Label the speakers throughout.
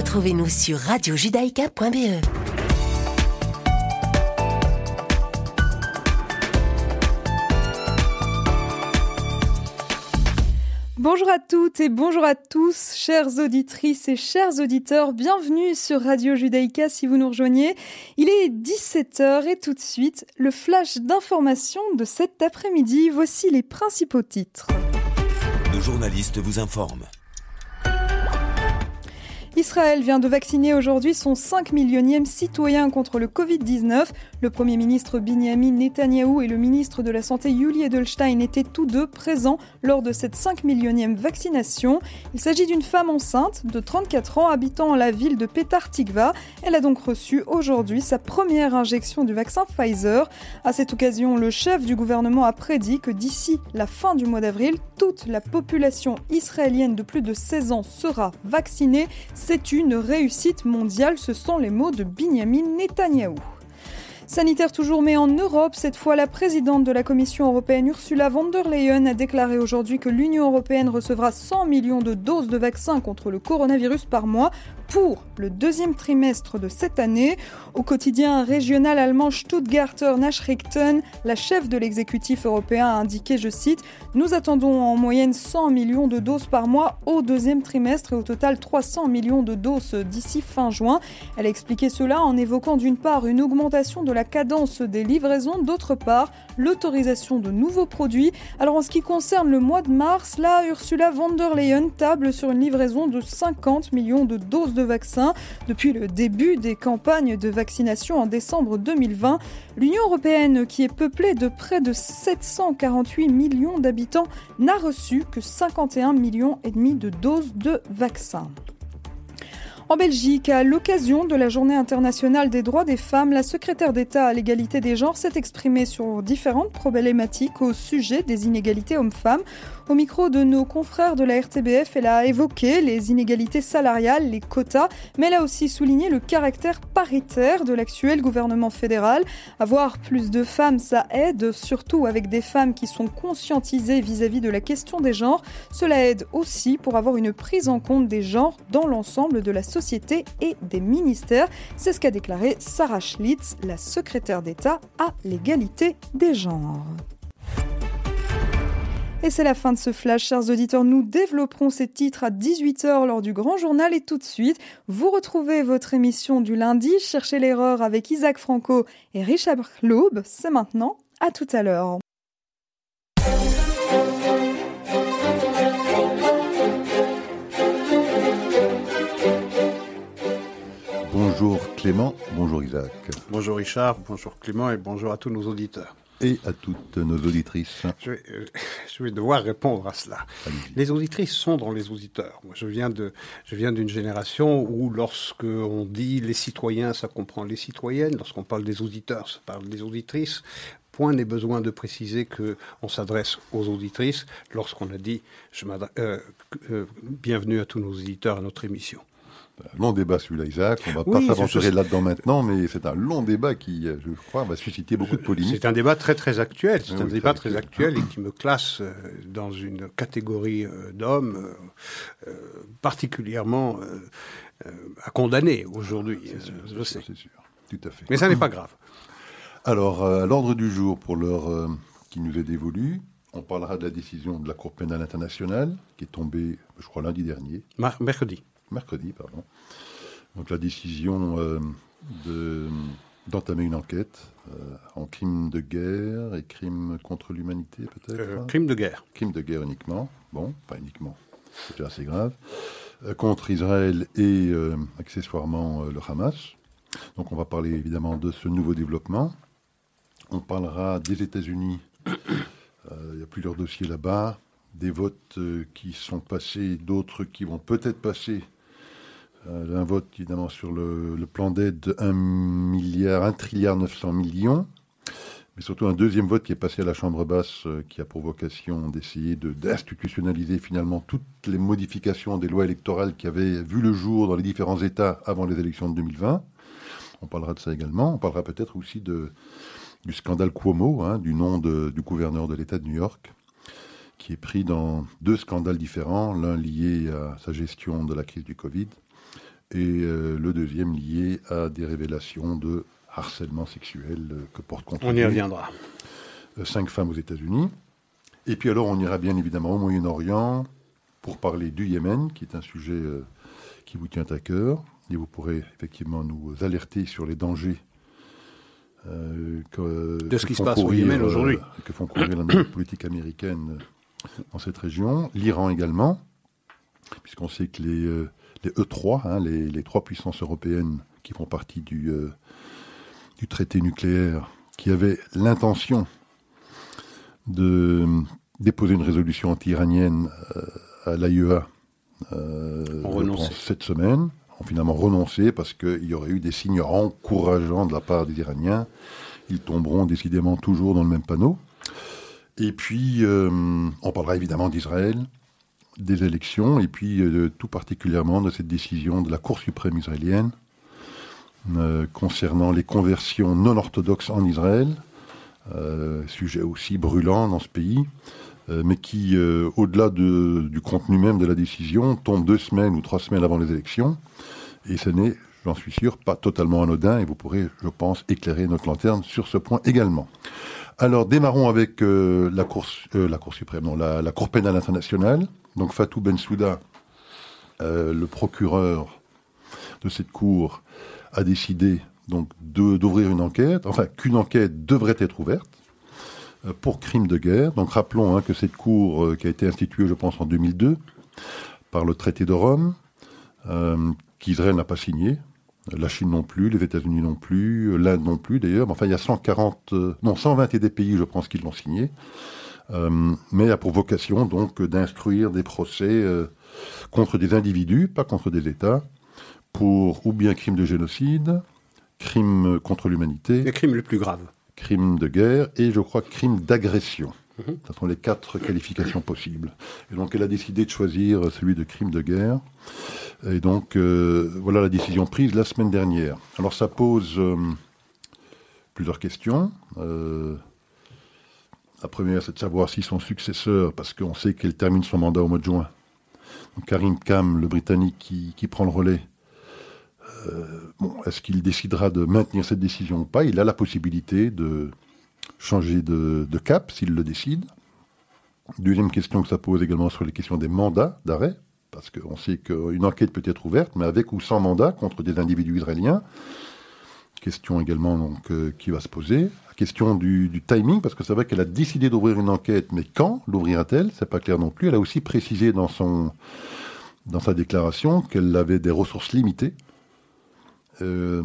Speaker 1: Retrouvez-nous sur radiojudaïka.be.
Speaker 2: Bonjour à toutes et bonjour à tous, chères auditrices et chers auditeurs. Bienvenue sur Radio Judaïka si vous nous rejoignez. Il est 17h et tout de suite, le flash d'information de cet après-midi. Voici les principaux titres.
Speaker 3: Nos journalistes vous informent.
Speaker 2: Israël vient de vacciner aujourd'hui son 5 millionième citoyen contre le Covid-19. Le Premier ministre Binyamin Netanyahou et le ministre de la Santé Yuli Edelstein étaient tous deux présents lors de cette 5 millionième vaccination. Il s'agit d'une femme enceinte de 34 ans habitant la ville de Petar Tikva. Elle a donc reçu aujourd'hui sa première injection du vaccin Pfizer. À cette occasion, le chef du gouvernement a prédit que d'ici la fin du mois d'avril, toute la population israélienne de plus de 16 ans sera vaccinée. C'est une réussite mondiale, ce sont les mots de Binyamin Netanyahou. Sanitaire toujours, mais en Europe, cette fois, la présidente de la Commission européenne Ursula von der Leyen a déclaré aujourd'hui que l'Union européenne recevra 100 millions de doses de vaccins contre le coronavirus par mois pour le deuxième trimestre de cette année. Au quotidien régional allemand Stuttgarter Nachrichten, la chef de l'exécutif européen a indiqué, je cite, Nous attendons en moyenne 100 millions de doses par mois au deuxième trimestre et au total 300 millions de doses d'ici fin juin. Elle a expliqué cela en évoquant d'une part une augmentation de la cadence des livraisons, d'autre part l'autorisation de nouveaux produits. Alors en ce qui concerne le mois de mars, là, Ursula von der Leyen table sur une livraison de 50 millions de doses de vaccins. Depuis le début des campagnes de vaccination en décembre 2020, l'Union européenne, qui est peuplée de près de 748 millions d'habitants, n'a reçu que 51 millions et demi de doses de vaccins. En Belgique, à l'occasion de la Journée internationale des droits des femmes, la secrétaire d'État à l'égalité des genres s'est exprimée sur différentes problématiques au sujet des inégalités hommes-femmes. Au micro de nos confrères de la RTBF, elle a évoqué les inégalités salariales, les quotas, mais elle a aussi souligné le caractère paritaire de l'actuel gouvernement fédéral. Avoir plus de femmes, ça aide, surtout avec des femmes qui sont conscientisées vis-à-vis de la question des genres. Cela aide aussi pour avoir une prise en compte des genres dans l'ensemble de la société et des ministères. C'est ce qu'a déclaré Sarah Schlitz, la secrétaire d'État à l'égalité des genres. Et c'est la fin de ce flash, chers auditeurs. Nous développerons ces titres à 18h lors du grand journal et tout de suite, vous retrouvez votre émission du lundi, Cherchez l'erreur avec Isaac Franco et Richard Loeb. C'est maintenant. À tout à l'heure.
Speaker 4: Bonjour Clément, bonjour Isaac.
Speaker 5: Bonjour Richard, bonjour Clément et bonjour à tous nos auditeurs.
Speaker 4: Et à toutes nos auditrices.
Speaker 5: Je vais, euh, je vais devoir répondre à cela. Les auditrices sont dans les auditeurs. Moi, je viens de, je viens d'une génération où, lorsque on dit les citoyens, ça comprend les citoyennes. Lorsqu'on parle des auditeurs, ça parle des auditrices. Point n'est besoin de préciser que on s'adresse aux auditrices lorsqu'on a dit je euh, euh, bienvenue à tous nos auditeurs à notre émission.
Speaker 4: Un long débat celui-là, Isaac. On ne va
Speaker 5: Oui,
Speaker 4: pas s'aventurer là-dedans maintenant, mais c'est un long débat qui, je crois, va susciter beaucoup de polémiques.
Speaker 5: C'est un débat très très actuel. C'est
Speaker 4: Oui,
Speaker 5: un
Speaker 4: oui,
Speaker 5: débat
Speaker 4: très
Speaker 5: actuel et qui me classe euh, dans une catégorie euh, d'hommes euh, particulièrement euh, à condamner aujourd'hui. euh, Je sais.
Speaker 4: C'est sûr, tout à fait.
Speaker 5: Mais ça n'est pas grave.
Speaker 4: Alors, à l'ordre du jour, pour l'heure qui nous est dévolue, on parlera de la décision de la Cour pénale internationale, qui est tombée, je crois, lundi dernier,
Speaker 5: mercredi.
Speaker 4: Mercredi, pardon. Donc la décision euh, de- d'entamer une enquête euh, en crime de guerre et crime contre l'humanité, peut-être
Speaker 5: Euh,
Speaker 4: hein
Speaker 5: crime de guerre.
Speaker 4: crime de guerre uniquement, bon, pas uniquement, c'était assez grave, euh, contre Israël et accessoirement le Hamas. Donc on va parler évidemment de ce nouveau développement. On parlera des États-Unis. Il y a plusieurs dossiers là-bas, des votes qui sont passés, d'autres qui vont peut-être passer. Euh, un vote évidemment sur le, plan d'aide de 1 milliard, 1 trilliard 900 millions mais surtout un deuxième vote qui est passé à la Chambre basse, euh, qui a pour vocation d'essayer de- d'institutionnaliser finalement toutes les modifications des lois électorales qui avaient vu le jour dans les différents États avant les élections de 2020. On parlera de ça également. On parlera peut-être aussi du scandale Cuomo, hein, du nom du gouverneur de l'État de New York, qui est pris dans deux scandales différents, l'un lié à sa gestion de la crise du Covid et le deuxième lié à des révélations de harcèlement sexuel que porte contre
Speaker 5: On y reviendra.
Speaker 4: cinq femmes aux États-Unis. Et puis alors, on ira bien évidemment au Moyen-Orient pour parler du Yémen, qui est un sujet qui vous tient à cœur. Et vous pourrez effectivement nous alerter sur les dangers
Speaker 5: euh, de ce qui se passe au Yémen aujourd'hui.
Speaker 4: Euh, que font courir la politique américaine dans cette région. L'Iran également, puisqu'on sait que les, euh, les E3, hein, les, trois puissances européennes qui font partie du, du traité nucléaire, qui avaient l'intention de déposer une résolution anti-iranienne à l'AIEA cette semaine ont finalement renoncé parce qu'il y aurait eu des signes encourageants de la part des Iraniens. Ils tomberont décidément toujours dans le même panneau. Et puis, euh, on parlera évidemment d'Israël, des élections, et puis euh, tout particulièrement de cette décision de la Cour suprême israélienne euh, concernant les conversions non orthodoxes en Israël, sujet aussi brûlant dans ce pays, mais qui, au-delà du contenu même de la décision, tombe deux semaines ou trois semaines avant les élections. Et ce n'est, j'en suis sûr, pas totalement anodin et vous pourrez, je pense, éclairer notre lanterne sur ce point également. Alors, démarrons avec euh, la, cour, euh, la Cour suprême, non, la, Cour pénale internationale. Donc, Fatou Bensouda, euh, le procureur de cette Cour, a décidé donc d'ouvrir une enquête, enfin qu'une enquête devrait être ouverte pour crime de guerre. Donc, rappelons hein, que cette Cour, qui a été instituée, je pense, en 2002 par le traité de Rome, qu'Israël n'a pas signé. La Chine non plus, les États-Unis non plus, l'Inde non plus d'ailleurs. Enfin, il y a 140, euh, non, 120 des pays, je pense, qui l'ont signé. Euh, mais a pour vocation donc d'instruire des procès euh, contre des individus, pas contre des États, pour ou bien crimes de génocide, crimes contre l'humanité.
Speaker 5: Les crimes les plus graves.
Speaker 4: Crimes de guerre et je crois crimes d'agression. Mhm. Ce sont les quatre qualifications possibles. Et donc elle a décidé de choisir celui de crime de guerre. Et donc, euh, voilà la décision prise la semaine dernière. Alors, ça pose euh, plusieurs questions. Euh, la première, c'est de savoir si son successeur, parce qu'on sait qu'elle termine son mandat au mois de juin, donc Karim Kam, le Britannique qui, prend le relais, bon, est-ce qu'il décidera de maintenir cette décision ou pas? Il a la possibilité de changer de, de cap s'il le décide. Deuxième question que ça pose également sur les questions des mandats d'arrêt, parce qu'on sait qu'une enquête peut être ouverte, mais avec ou sans mandat contre des individus israéliens. Question également donc, euh, qui va se poser. Question du, timing, parce que c'est vrai qu'elle a décidé d'ouvrir une enquête, mais quand l'ouvrira-t-elle C'est pas clair non plus. Elle a aussi précisé dans, son, dans sa déclaration qu'elle avait des ressources limitées. Euh,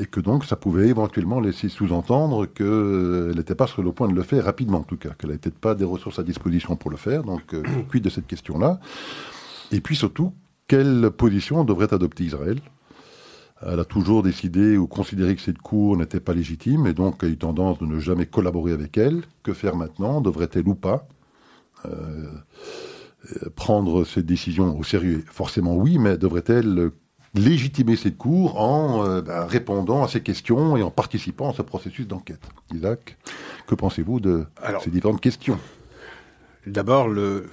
Speaker 4: et que donc ça pouvait éventuellement laisser sous-entendre qu'elle n'était pas sur le point de le faire rapidement en tout cas, qu'elle n'avait pas des ressources à disposition pour le faire. Donc, euh, quid de cette question-là? Et puis surtout, quelle position devrait adopter Israël? Elle a toujours décidé ou considéré que cette cour n'était pas légitime et donc a eu tendance de ne jamais collaborer avec elle. Que faire maintenant? Devrait-elle ou pas euh, prendre cette décision au sérieux? Forcément oui, mais devrait-elle légitimer cette cour en euh, ben, répondant à ces questions et en participant à ce processus d'enquête? Isaac, que pensez-vous de ces différentes questions?
Speaker 5: D'abord, le,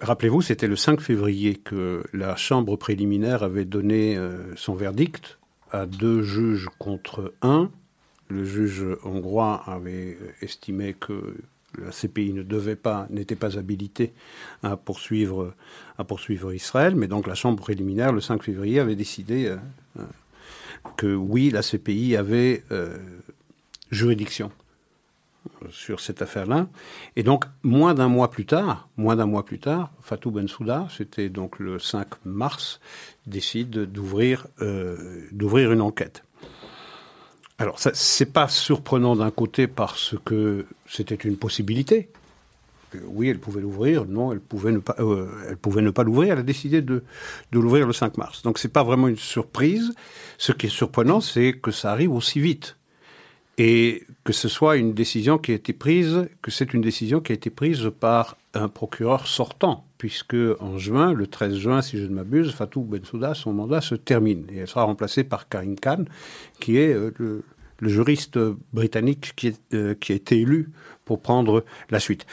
Speaker 5: Rappelez-vous, c'était le 5 février que la Chambre préliminaire avait donné euh, son verdict à deux juges contre un. Le juge hongrois avait estimé que la CPI ne devait pas, n'était pas habilitée à poursuivre, Israël, mais donc la Chambre préliminaire, le 5 février, avait décidé euh, euh, que oui, la CPI avait juridiction sur cette affaire-là. Et donc, moins d'un mois plus tard, moins d'un mois plus tard, Fatou Bensouda, c'était donc le 5 mars, décide d'ouvrir euh, d'ouvrir une enquête. Alors, c'est pas surprenant d'un côté parce que c'était une possibilité. Oui, elle pouvait l'ouvrir. Non, elle pouvait ne pas. Euh, elle pouvait ne pas l'ouvrir. Elle a décidé de, de l'ouvrir le 5 mars. Donc, c'est pas vraiment une surprise. Ce qui est surprenant, c'est que ça arrive aussi vite et que ce soit une décision qui a été prise, que c'est une décision qui a été prise par un procureur sortant, puisque en juin, le 13 juin, si je ne m'abuse, Fatou Bensouda, son mandat se termine et elle sera remplacée par Karim Khan, qui est euh, le, juriste britannique euh, qui, a été élu pour prendre la suite.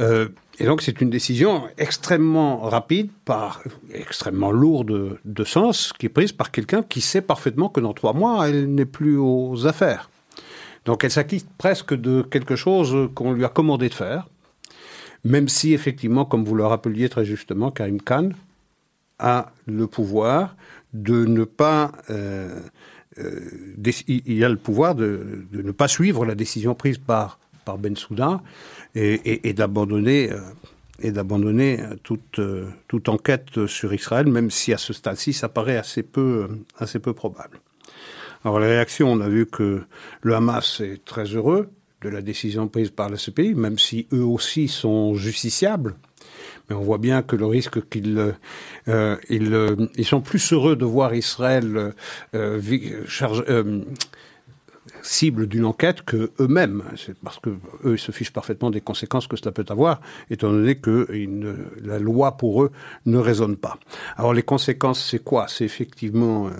Speaker 5: Euh, et donc c'est une décision extrêmement rapide, par, extrêmement lourde de sens, qui est prise par quelqu'un qui sait parfaitement que dans trois mois, elle n'est plus aux affaires. Donc elle s'acquitte presque de quelque chose qu'on lui a commandé de faire, même si effectivement, comme vous le rappeliez très justement, Karim Khan a le pouvoir de ne pas... Euh, euh, il a le pouvoir de, ne pas suivre la décision prise par, par Ben Souda et, d'abandonner euh, toute, enquête sur Israël, même si à ce stade-ci, ça paraît assez peu probable. Alors les réactions, on a vu que le Hamas est très heureux de la décision prise par la CPI, même si eux aussi sont justiciables. Mais on voit bien que le risque qu'ils euh, ils, euh, ils, sont plus heureux de voir Israël euh, cible d'une enquête que eux-mêmes. C'est parce que eux ils se fichent parfaitement des conséquences que cela peut avoir, étant donné que la loi pour eux ne résonne pas. Alors les conséquences, c'est quoi? C'est effectivement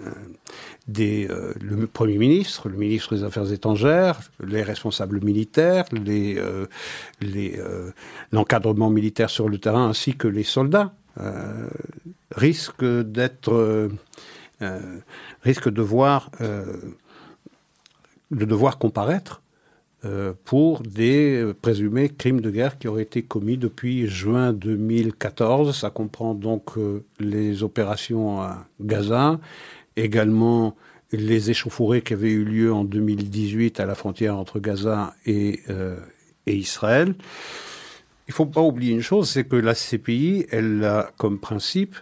Speaker 5: euh, le Premier ministre, le ministre des Affaires étrangères, les responsables militaires, euh, euh, l'encadrement militaire sur le terrain ainsi que les soldats risquent d'être risquent de voir de devoir comparaître pour des présumés crimes de guerre qui auraient été commis depuis juin 2014. Ça comprend donc les opérations à Gaza, également les échauffourées qui avaient eu lieu en 2018 à la frontière entre Gaza et, euh, Israël. Il ne faut pas oublier une chose, c'est que la CPI, elle a comme principe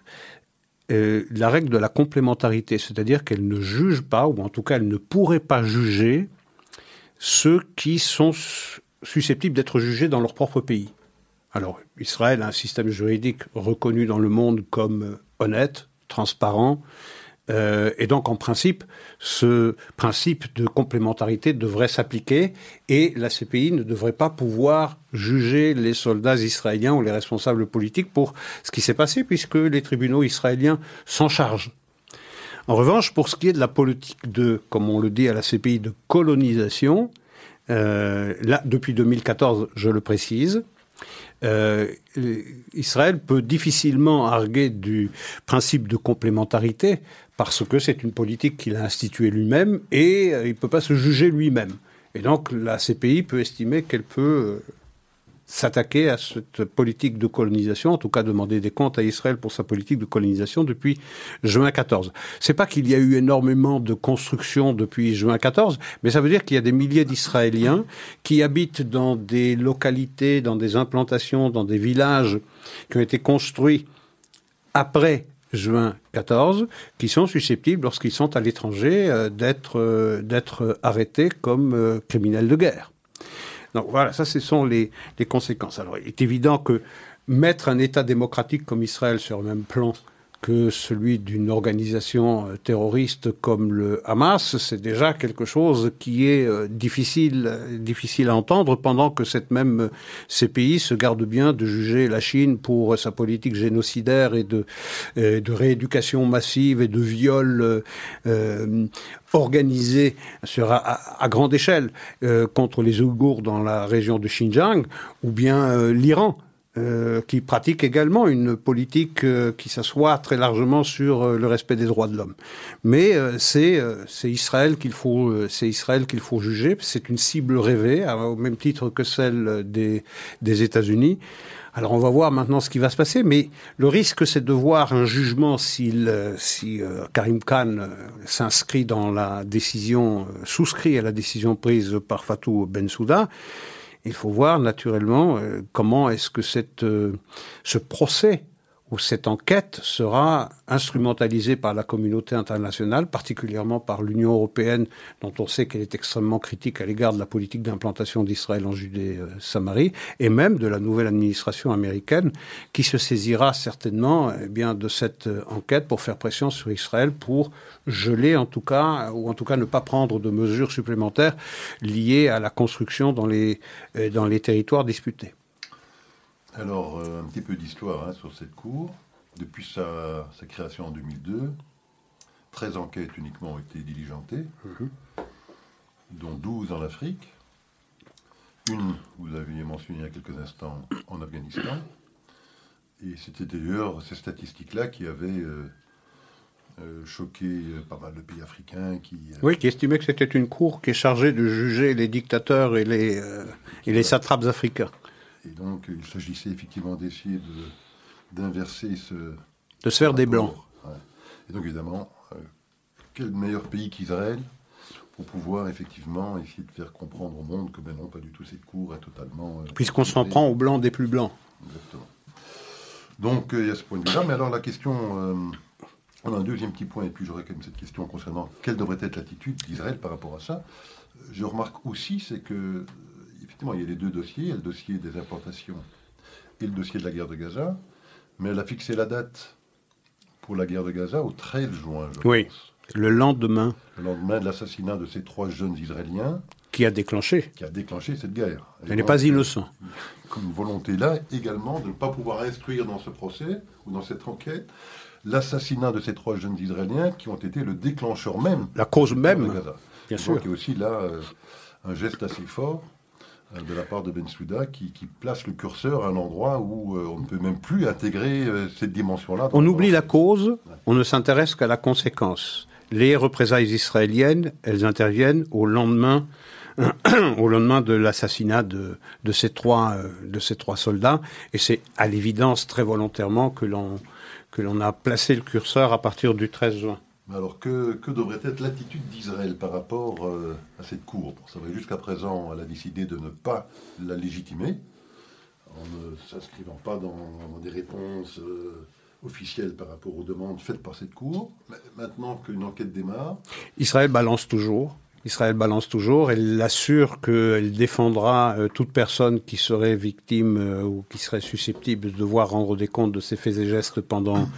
Speaker 5: euh, la règle de la complémentarité, c'est-à-dire qu'elle ne juge pas, ou en tout cas elle ne pourrait pas juger ceux qui sont susceptibles d'être jugés dans leur propre pays. Alors, Israël a un système juridique reconnu dans le monde comme honnête, transparent, euh, et donc, en principe, ce principe de complémentarité devrait s'appliquer et la CPI ne devrait pas pouvoir juger les soldats israéliens ou les responsables politiques pour ce qui s'est passé, puisque les tribunaux israéliens s'en chargent. En revanche, pour ce qui est de la politique de, comme on le dit à la CPI, de colonisation, euh, là, depuis 2014, je le précise, euh, Israël peut difficilement arguer du principe de complémentarité parce que c'est une politique qu'il a instituée lui-même et euh, il ne peut pas se juger lui-même. Et donc la CPI peut estimer qu'elle peut euh, s'attaquer à cette politique de colonisation, en tout cas demander des comptes à Israël pour sa politique de colonisation depuis juin 14. C'est pas qu'il y a eu énormément de constructions depuis juin 14, mais ça veut dire qu'il y a des milliers d'Israéliens qui habitent dans des localités, dans des implantations, dans des villages qui ont été construits après juin 14, qui sont susceptibles, lorsqu'ils sont à l'étranger, euh, d'être euh, d'être arrêtés comme euh, criminels de guerre. Donc voilà, ça, ce sont les, conséquences. Alors, il est évident que mettre un État démocratique comme Israël sur le même plan que celui d'une organisation euh, terroriste comme le Hamas, c'est déjà quelque chose qui est euh, difficile, difficile à entendre pendant que cette même euh, CPI se garde bien de juger la Chine pour sa politique génocidaire et de, de rééducation massive et de viol euh, organisé à, grande échelle contre les Ouïghours dans la région de Xinjiang, ou bien l'Iran euh, qui pratique également une politique euh, qui s'assoit très largement sur euh, le respect des droits de l'homme. Mais c'est c'est Israël qu'il faut c'est Israël qu'il faut juger. C'est une cible rêvée au même titre que celle des des États-Unis. Alors on va voir maintenant ce qui va se passer, mais le risque c'est de voir un jugement s'il, si Karim Khan s'inscrit dans la décision, souscrit à la décision prise par Fatou Bensouda, il faut voir naturellement euh, comment est-ce que cette, euh, ce procès où cette enquête sera instrumentalisée par la communauté internationale, particulièrement par l'Union européenne, dont on sait qu'elle est extrêmement critique à l'égard de la politique d'implantation d'Israël en Judée-Samarie, et même de la nouvelle administration américaine, qui se saisira certainement eh bien, de cette enquête pour faire pression sur Israël pour geler en tout cas, ou en tout cas ne pas prendre de mesures supplémentaires liées à la construction dans les, euh, dans les territoires disputés.
Speaker 4: Alors, euh, un petit peu d'histoire hein, sur cette cour. Depuis sa, création en 2002, 13 enquêtes uniquement ont été diligentées, mhm. dont 12 en Afrique. Une, vous aviez mentionné il y a quelques instants, en Afghanistan. Et c'était d'ailleurs ces statistiques-là qui avaient euh, euh, choqué euh, pas mal de pays africains. Qui,
Speaker 5: oui, qui estimaient que c'était une cour qui est chargée de juger les dictateurs et les, et les satrapes africains.
Speaker 4: Et donc, il s'agissait effectivement d'essayer d'inverser ce.
Speaker 5: De se faire des blancs.
Speaker 4: Et donc, évidemment, quel meilleur pays qu'Israël pour pouvoir effectivement essayer de faire comprendre au monde que ben non, pas du tout, cette cour est totalement...
Speaker 5: Euh, Puisqu'on s'en prend aux blancs des plus blancs.
Speaker 4: Exactement. Donc euh, il y a ce point de vue-là, mais alors la question... Euh, on a un deuxième petit point, et puis j'aurais quand même cette question concernant quelle devrait être l'attitude d'Israël par rapport à ça. Je remarque aussi, c'est que, effectivement, il y a les deux dossiers, il y a le dossier des importations et le dossier de la guerre de Gaza, mais elle a fixé la date pour la guerre de Gaza au 13 juin, je
Speaker 5: oui. Le lendemain.
Speaker 4: Le lendemain de l'assassinat de ces trois jeunes Israéliens.
Speaker 5: Qui a déclenché.
Speaker 4: Qui a déclenché cette guerre.
Speaker 5: Elle n'est pas innocent.
Speaker 4: Comme volonté là également de ne pas pouvoir instruire dans ce procès ou dans cette enquête l'assassinat de ces trois jeunes Israéliens qui ont été le déclencheur même.
Speaker 5: La cause même.
Speaker 4: Bien sûr. Donc il y a aussi là euh, un geste assez fort de la part de Ben Souda qui, place le curseur à un endroit où euh, on ne peut même plus intégrer cette dimension-là.
Speaker 5: On oublie la cause, on ne s'intéresse qu'à la conséquence les représailles israéliennes, elles interviennent au lendemain, au lendemain de l'assassinat de, ces trois, euh, de ces trois soldats. Et c'est à l'évidence très volontairement que l'on, que l'on a placé le curseur à partir du 13 juin.
Speaker 4: Alors que, que devrait être l'attitude d'Israël par rapport euh, à cette cour? Jusqu'à présent, elle a décidé de ne pas la légitimer, en ne s'inscrivant pas dans, des réponses. Euh, officielle par rapport aux demandes faites par cette Cour. Maintenant qu'une enquête démarre.
Speaker 5: Israël balance toujours. Israël balance toujours. Elle assure qu'elle défendra euh, toute personne qui serait victime euh, ou qui serait susceptible de devoir rendre des comptes de ses faits et gestes pendant,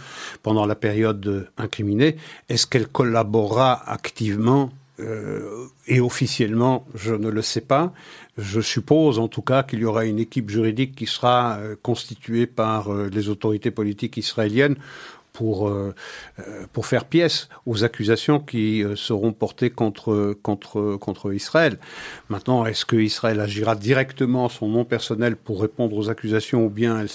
Speaker 5: pendant la période incriminée. Est-ce qu'elle collaborera activement euh, et officiellement, je ne le sais pas. Je suppose en tout cas qu'il y aura une équipe juridique qui sera euh, constituée par euh, les autorités politiques israéliennes pour, pour faire pièce aux accusations qui seront portées contre, contre, contre Israël. Maintenant, est-ce que Israël agira directement son nom personnel pour répondre aux accusations ou bien elle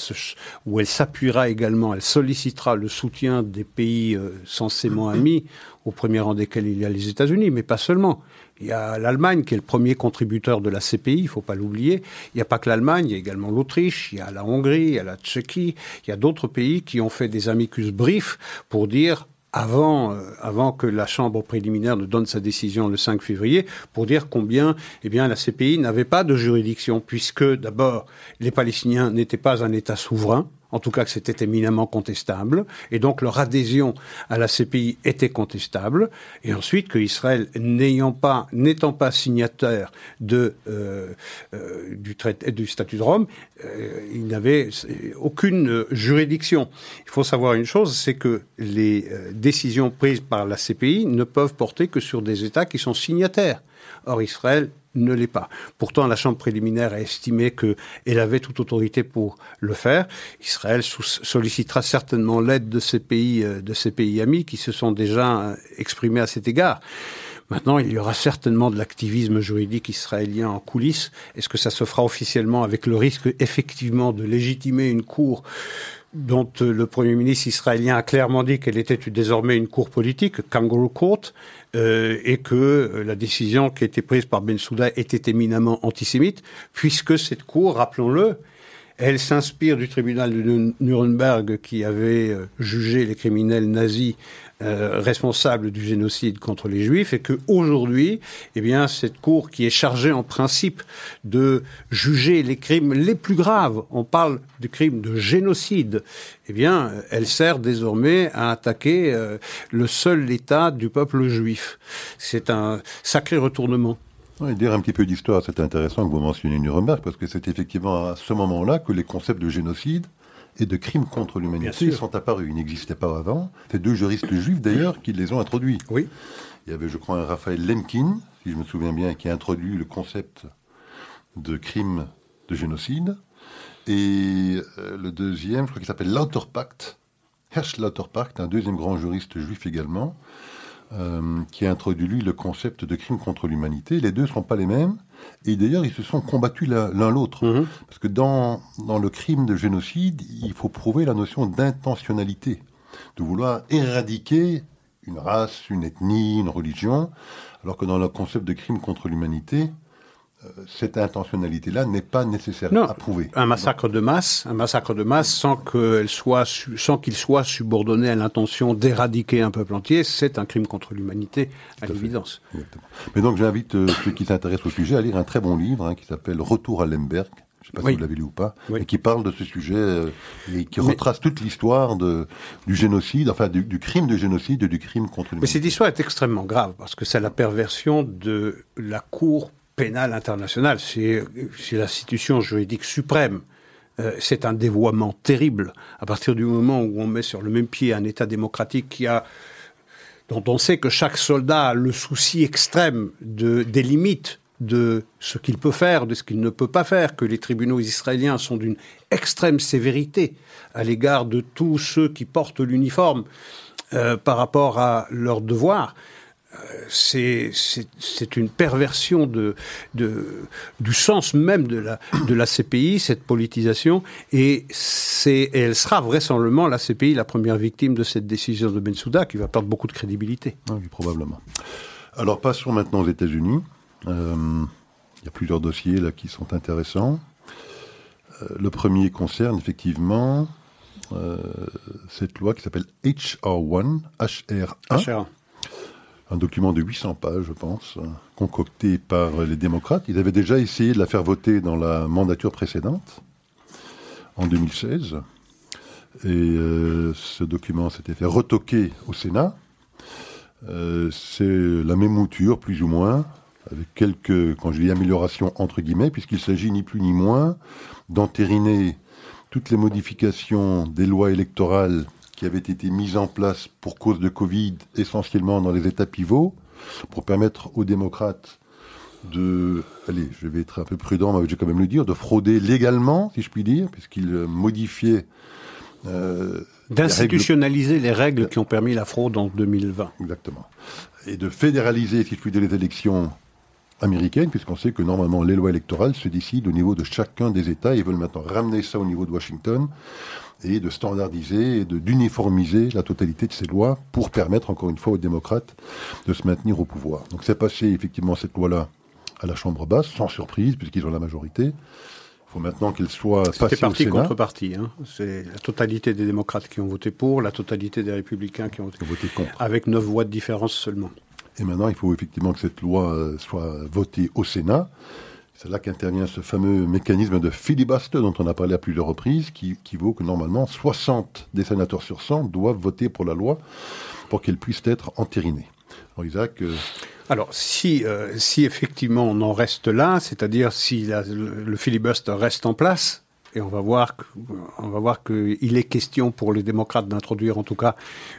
Speaker 5: elle s'appuiera également, elle sollicitera le soutien des pays censément amis au premier rang desquels il y a les États-Unis, mais pas seulement. Il y a l'Allemagne qui est le premier contributeur de la CPI, il ne faut pas l'oublier. Il n'y a pas que l'Allemagne, il y a également l'Autriche, il y a la Hongrie, il y a la Tchéquie, il y a d'autres pays qui ont fait des amicus briefs pour dire avant, euh, avant que la Chambre préliminaire ne donne sa décision le 5 février, pour dire combien eh bien, la CPI n'avait pas de juridiction, puisque d'abord, les Palestiniens n'étaient pas un État souverain, en tout cas que c'était éminemment contestable, et donc leur adhésion à la CPI était contestable, et ensuite que Israël, n'ayant pas, n'étant pas signataire euh, euh, du, traité, du statut de Rome, euh, il n'avait aucune juridiction. Il faut savoir une chose, c'est que les décisions prises par la CPI ne peuvent porter que sur des États qui sont signataires. Or, Israël ne l'est pas. Pourtant, la Chambre préliminaire a estimé qu'elle avait toute autorité pour le faire. Israël sollicitera certainement l'aide de ces pays, euh, de ces pays amis qui se sont déjà euh, exprimés à cet égard. Maintenant, il y aura certainement de l'activisme juridique israélien en coulisses. Est-ce que ça se fera officiellement avec le risque effectivement de légitimer une cour dont euh, le Premier ministre israélien a clairement dit qu'elle était désormais une cour politique, Kangaroo Court, euh, et que euh, la décision qui a été prise par Ben Souda était éminemment antisémite, puisque cette cour, rappelons-le, elle s'inspire du tribunal de Nuremberg qui avait euh, jugé les criminels nazis euh, responsables du génocide contre les juifs et que aujourd'hui, eh bien, cette cour qui est chargée en principe de juger les crimes les plus graves, on parle du crime de génocide, eh bien, elle sert désormais à attaquer euh, le seul État du peuple juif. C'est un sacré retournement.
Speaker 4: Oui, dire un petit peu d'histoire, c'est intéressant que vous mentionniez Nuremberg, parce que c'est effectivement à ce moment-là que les concepts de génocide et de crimes contre l'humanité sont apparus. Ils n'existaient pas avant. C'est deux juristes juifs d'ailleurs qui les ont introduits.
Speaker 5: Oui.
Speaker 4: Il y avait, je crois, un Raphaël Lemkin, si je me souviens bien, qui a introduit le concept de crime de génocide. Et euh, le deuxième, je crois qu'il s'appelle Lauterpacht, Hersch Lauterpacht, un deuxième grand juriste juif également, euh, qui a introduit lui le concept de crime contre l'humanité. Les deux ne sont pas les mêmes, Et d'ailleurs, ils se sont combattus l'un l'autre.
Speaker 5: Mhm.
Speaker 4: Parce que dans, dans le crime de génocide, il faut prouver la notion d'intentionnalité, de vouloir éradiquer une race, une ethnie, une religion, alors que dans le concept de crime contre l'humanité, cette intentionnalité-là n'est pas nécessaire
Speaker 5: Non.
Speaker 4: à prouver.
Speaker 5: Un massacre de masse, un massacre de masse sans qu'elle soit, sans qu'il soit subordonné à l'intention d'éradiquer un peuple entier, c'est un crime contre l'humanité, à l'évidence.
Speaker 4: Mais donc j'invite euh, ceux qui s'intéressent au sujet à lire un très bon livre hein, qui s'appelle Retour à Lemberg. Je ne sais pas
Speaker 5: Oui.
Speaker 4: si vous l'avez lu ou pas,
Speaker 5: Oui.
Speaker 4: et qui parle de ce sujet euh, et qui
Speaker 5: Mais-
Speaker 4: retrace toute l'histoire du génocide, enfin du, du crime de génocide et du crime contre
Speaker 5: Mais
Speaker 4: l'humanité.
Speaker 5: cette histoire est extrêmement grave parce que c'est la perversion de la Cour pénale internationale. C'est l'institution juridique suprême. Euh, c'est un dévoiement terrible à partir du moment où on met sur le même pied un État démocratique qui a dont on sait que chaque soldat a le souci extrême de, des limites de ce qu'il peut faire, de ce qu'il ne peut pas faire, que les tribunaux israéliens sont d'une extrême sévérité à l'égard de tous ceux qui portent l'uniforme euh, par rapport à leurs devoirs. C'est une perversion de, de, du sens même de la, de la CPI, cette politisation, et, elle sera vraisemblablement, la CPI, la première victime de cette décision de Bensouda, qui va perdre beaucoup de crédibilité.
Speaker 4: Ah oui, probablement. Alors passons maintenant aux États-Unis. Euh, il y a plusieurs dossiers là qui sont intéressants. Euh, le premier concerne effectivement euh, cette loi qui s'appelle HR1, HR1,
Speaker 5: Cher.
Speaker 4: Un document de 800 pages, je pense, concocté par les démocrates. Ils avaient déjà essayé de la faire voter dans la mandature précédente, en 2016. Et euh, ce document s'était fait retoquer au Sénat. Euh, c'est la même mouture, plus ou moins, avec quelques, quand je dis améliorations entre guillemets, puisqu'il s'agit ni plus ni moins d'entériner toutes les modifications des lois électorales qui avaient été mises en place pour cause de Covid, essentiellement dans les États pivots, pour permettre aux démocrates de, allez, je vais être un peu prudent, mais je vais quand même le dire, de frauder légalement, si je puis dire, puisqu'ils modifiaient euh, les règles-
Speaker 5: D'institutionnaliser les règles qui ont permis la fraude en 2020.
Speaker 4: Exactement. Et de fédéraliser, si je puis dire, les élections américaines, puisqu'on sait que normalement les lois électorales se décident au niveau de chacun des États. Ils veulent maintenant ramener ça au niveau de Washington et de standardiser et de- d'uniformiser la totalité de ces lois pour permettre encore une fois aux démocrates de se maintenir au pouvoir. Donc c'est passé effectivement cette loi-là à la Chambre basse, sans surprise, puisqu'ils ont la majorité. Il faut maintenant qu'elle soit passée au
Speaker 5: parti
Speaker 4: Sénat.
Speaker 5: contre parti. Hein. C'est la totalité des démocrates qui ont voté pour, la totalité des républicains qui ont voté
Speaker 4: Ils ont voté contre.
Speaker 5: avec neuf voix de différence seulement.
Speaker 4: Et maintenant, il faut effectivement que cette loi euh, soit votée au Sénat. C'est là qu'intervient ce fameux mécanisme de filibuster dont on a parlé à plusieurs reprises, qui, vaut que normalement 60 des sénateurs sur 100 doivent voter pour la loi pour qu'elle puisse être entérinée. Alors Isaac, euh,
Speaker 5: Alors, si, euh, si effectivement on en reste là, c'est-à-dire si le filibuster reste en place, et on va voir, qu'il est question pour les démocrates d'introduire en tout cas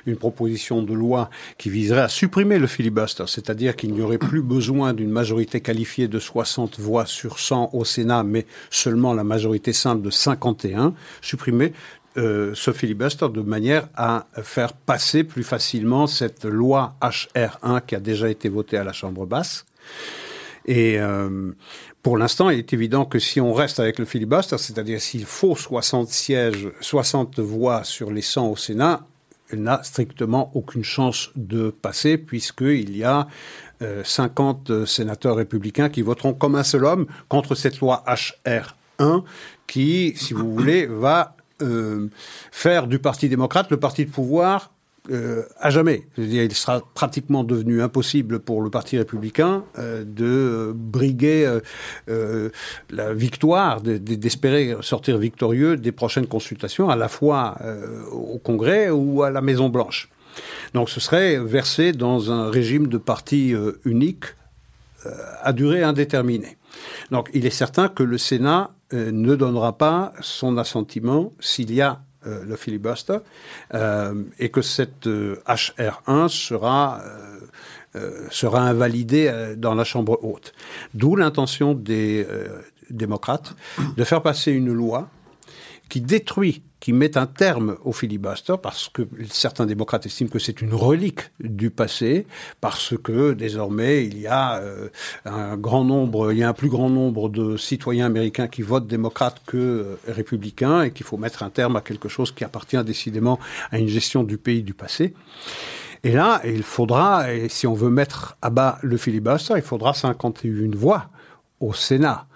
Speaker 5: une proposition de loi qui viserait à supprimer le filibuster, c'est-à-dire qu'il n'y aurait plus besoin d'une majorité qualifiée de 60 voix sur 100 au Sénat, mais seulement la majorité simple de 51, supprimer euh, ce filibuster de manière à faire passer plus facilement cette loi HR1 qui a déjà été votée à la Chambre basse. Et euh, pour l'instant, il est évident que si on reste avec le filibuster, c'est-à-dire s'il faut 60 sièges, 60 voix sur les 100 au Sénat, elle n'a strictement aucune chance de passer puisqu'il y a euh, 50 sénateurs républicains qui voteront comme un seul homme contre cette loi HR1 qui, si vous voulez, va euh, faire du Parti démocrate le parti de pouvoir euh, à jamais. Dire, il sera pratiquement devenu impossible pour le Parti républicain euh, de briguer euh, la victoire, de- de- d'espérer sortir victorieux des prochaines consultations, à la fois au Congrès ou à la Maison Blanche. Donc ce serait versé dans un régime de parti unique à durée indéterminée. Donc il est certain que le Sénat ne donnera pas son assentiment s'il y a euh, le filibuster euh, et que cette euh, HR1 sera, euh, euh, sera invalidée dans la Chambre haute. D'où l'intention des démocrates de faire passer une loi qui détruit qui met un terme au filibuster parce que certains démocrates estiment que c'est une relique du passé, parce que désormais il y a euh, un grand nombre, il y a un plus grand nombre de citoyens américains qui votent démocrates que euh, républicains et qu'il faut mettre un terme à quelque chose qui appartient décidément à une gestion du pays du passé. Et là, il faudra, et si on veut mettre à bas le filibuster, il faudra 51 voix au Sénat.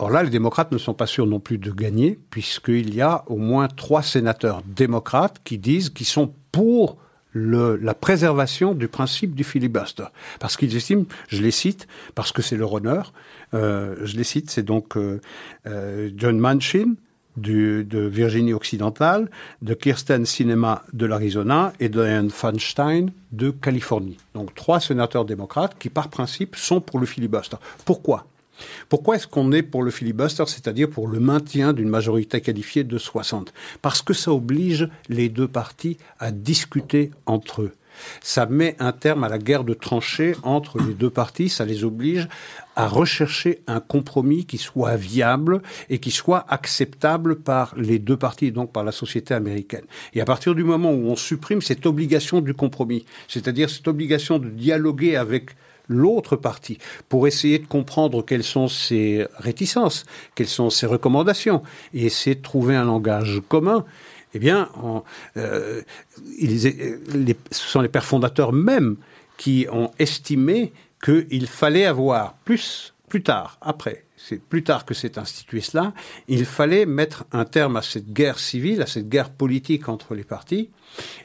Speaker 5: Or là, les démocrates ne sont pas sûrs non plus de gagner, puisqu'il y a au moins trois sénateurs démocrates qui disent qu'ils sont pour la préservation du principe du filibuster. Parce qu'ils estiment, je les cite, parce que c'est leur honneur, euh, je les cite, c'est donc euh, euh, John Manchin, de Virginie occidentale, de Kirsten Sinema de l'Arizona et de Dianne Feinstein de Californie. Donc trois sénateurs démocrates qui, par principe, sont pour le filibuster. Pourquoi? Pourquoi est-ce qu'on est pour le filibuster, c'est-à-dire pour le maintien d'une majorité qualifiée de 60 Parce que ça oblige les deux partis à discuter entre eux. Ça met un terme à la guerre de tranchées entre les deux partis, ça les oblige à rechercher un compromis qui soit viable et qui soit acceptable par les deux partis, donc par la société américaine. Et à partir du moment où on supprime cette obligation du compromis, c'est-à-dire cette obligation de dialoguer avec l'autre partie pour essayer de comprendre quelles sont ses réticences, quelles sont ses recommandations et essayer de trouver un langage commun. Eh bien, euh, ce sont les pères fondateurs même qui ont estimé qu'il fallait avoir plus, plus tard, après, c'est plus tard que s'est institué cela, il fallait mettre un terme à cette guerre civile, à cette guerre politique entre les partis,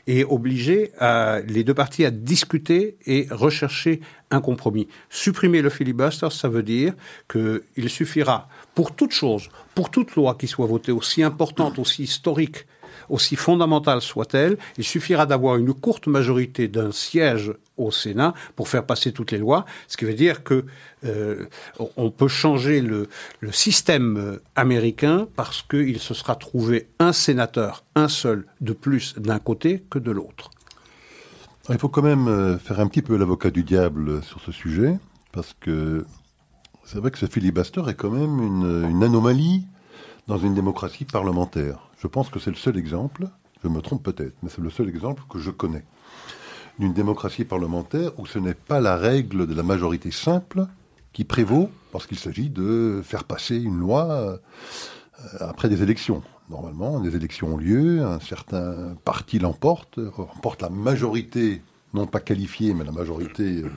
Speaker 5: et obliger euh, les deux parties à discuter et rechercher un compromis. Supprimer le filibuster, ça veut dire qu'il suffira pour toute chose, pour toute loi qui soit votée, aussi importante, aussi historique aussi fondamentale soit-elle, il suffira d'avoir une courte majorité d'un siège au Sénat pour faire passer toutes les lois, ce qui veut dire que euh, on peut changer le, système américain parce qu'il se sera trouvé un sénateur, un seul de plus d'un côté que de l'autre.
Speaker 4: Il faut quand même euh, faire un petit peu l'avocat du diable sur ce sujet, parce que c'est vrai que ce filibuster est quand même une anomalie dans une démocratie parlementaire. Je pense que c'est le seul exemple, je me trompe peut-être, mais c'est le seul exemple que je connais, d'une démocratie parlementaire où ce n'est pas la règle de la majorité simple qui prévaut parce qu'il s'agit de faire passer une loi euh, après des élections. Normalement, des élections ont lieu, un certain parti l'emporte, remporte la majorité, non pas qualifiée, mais la majorité euh,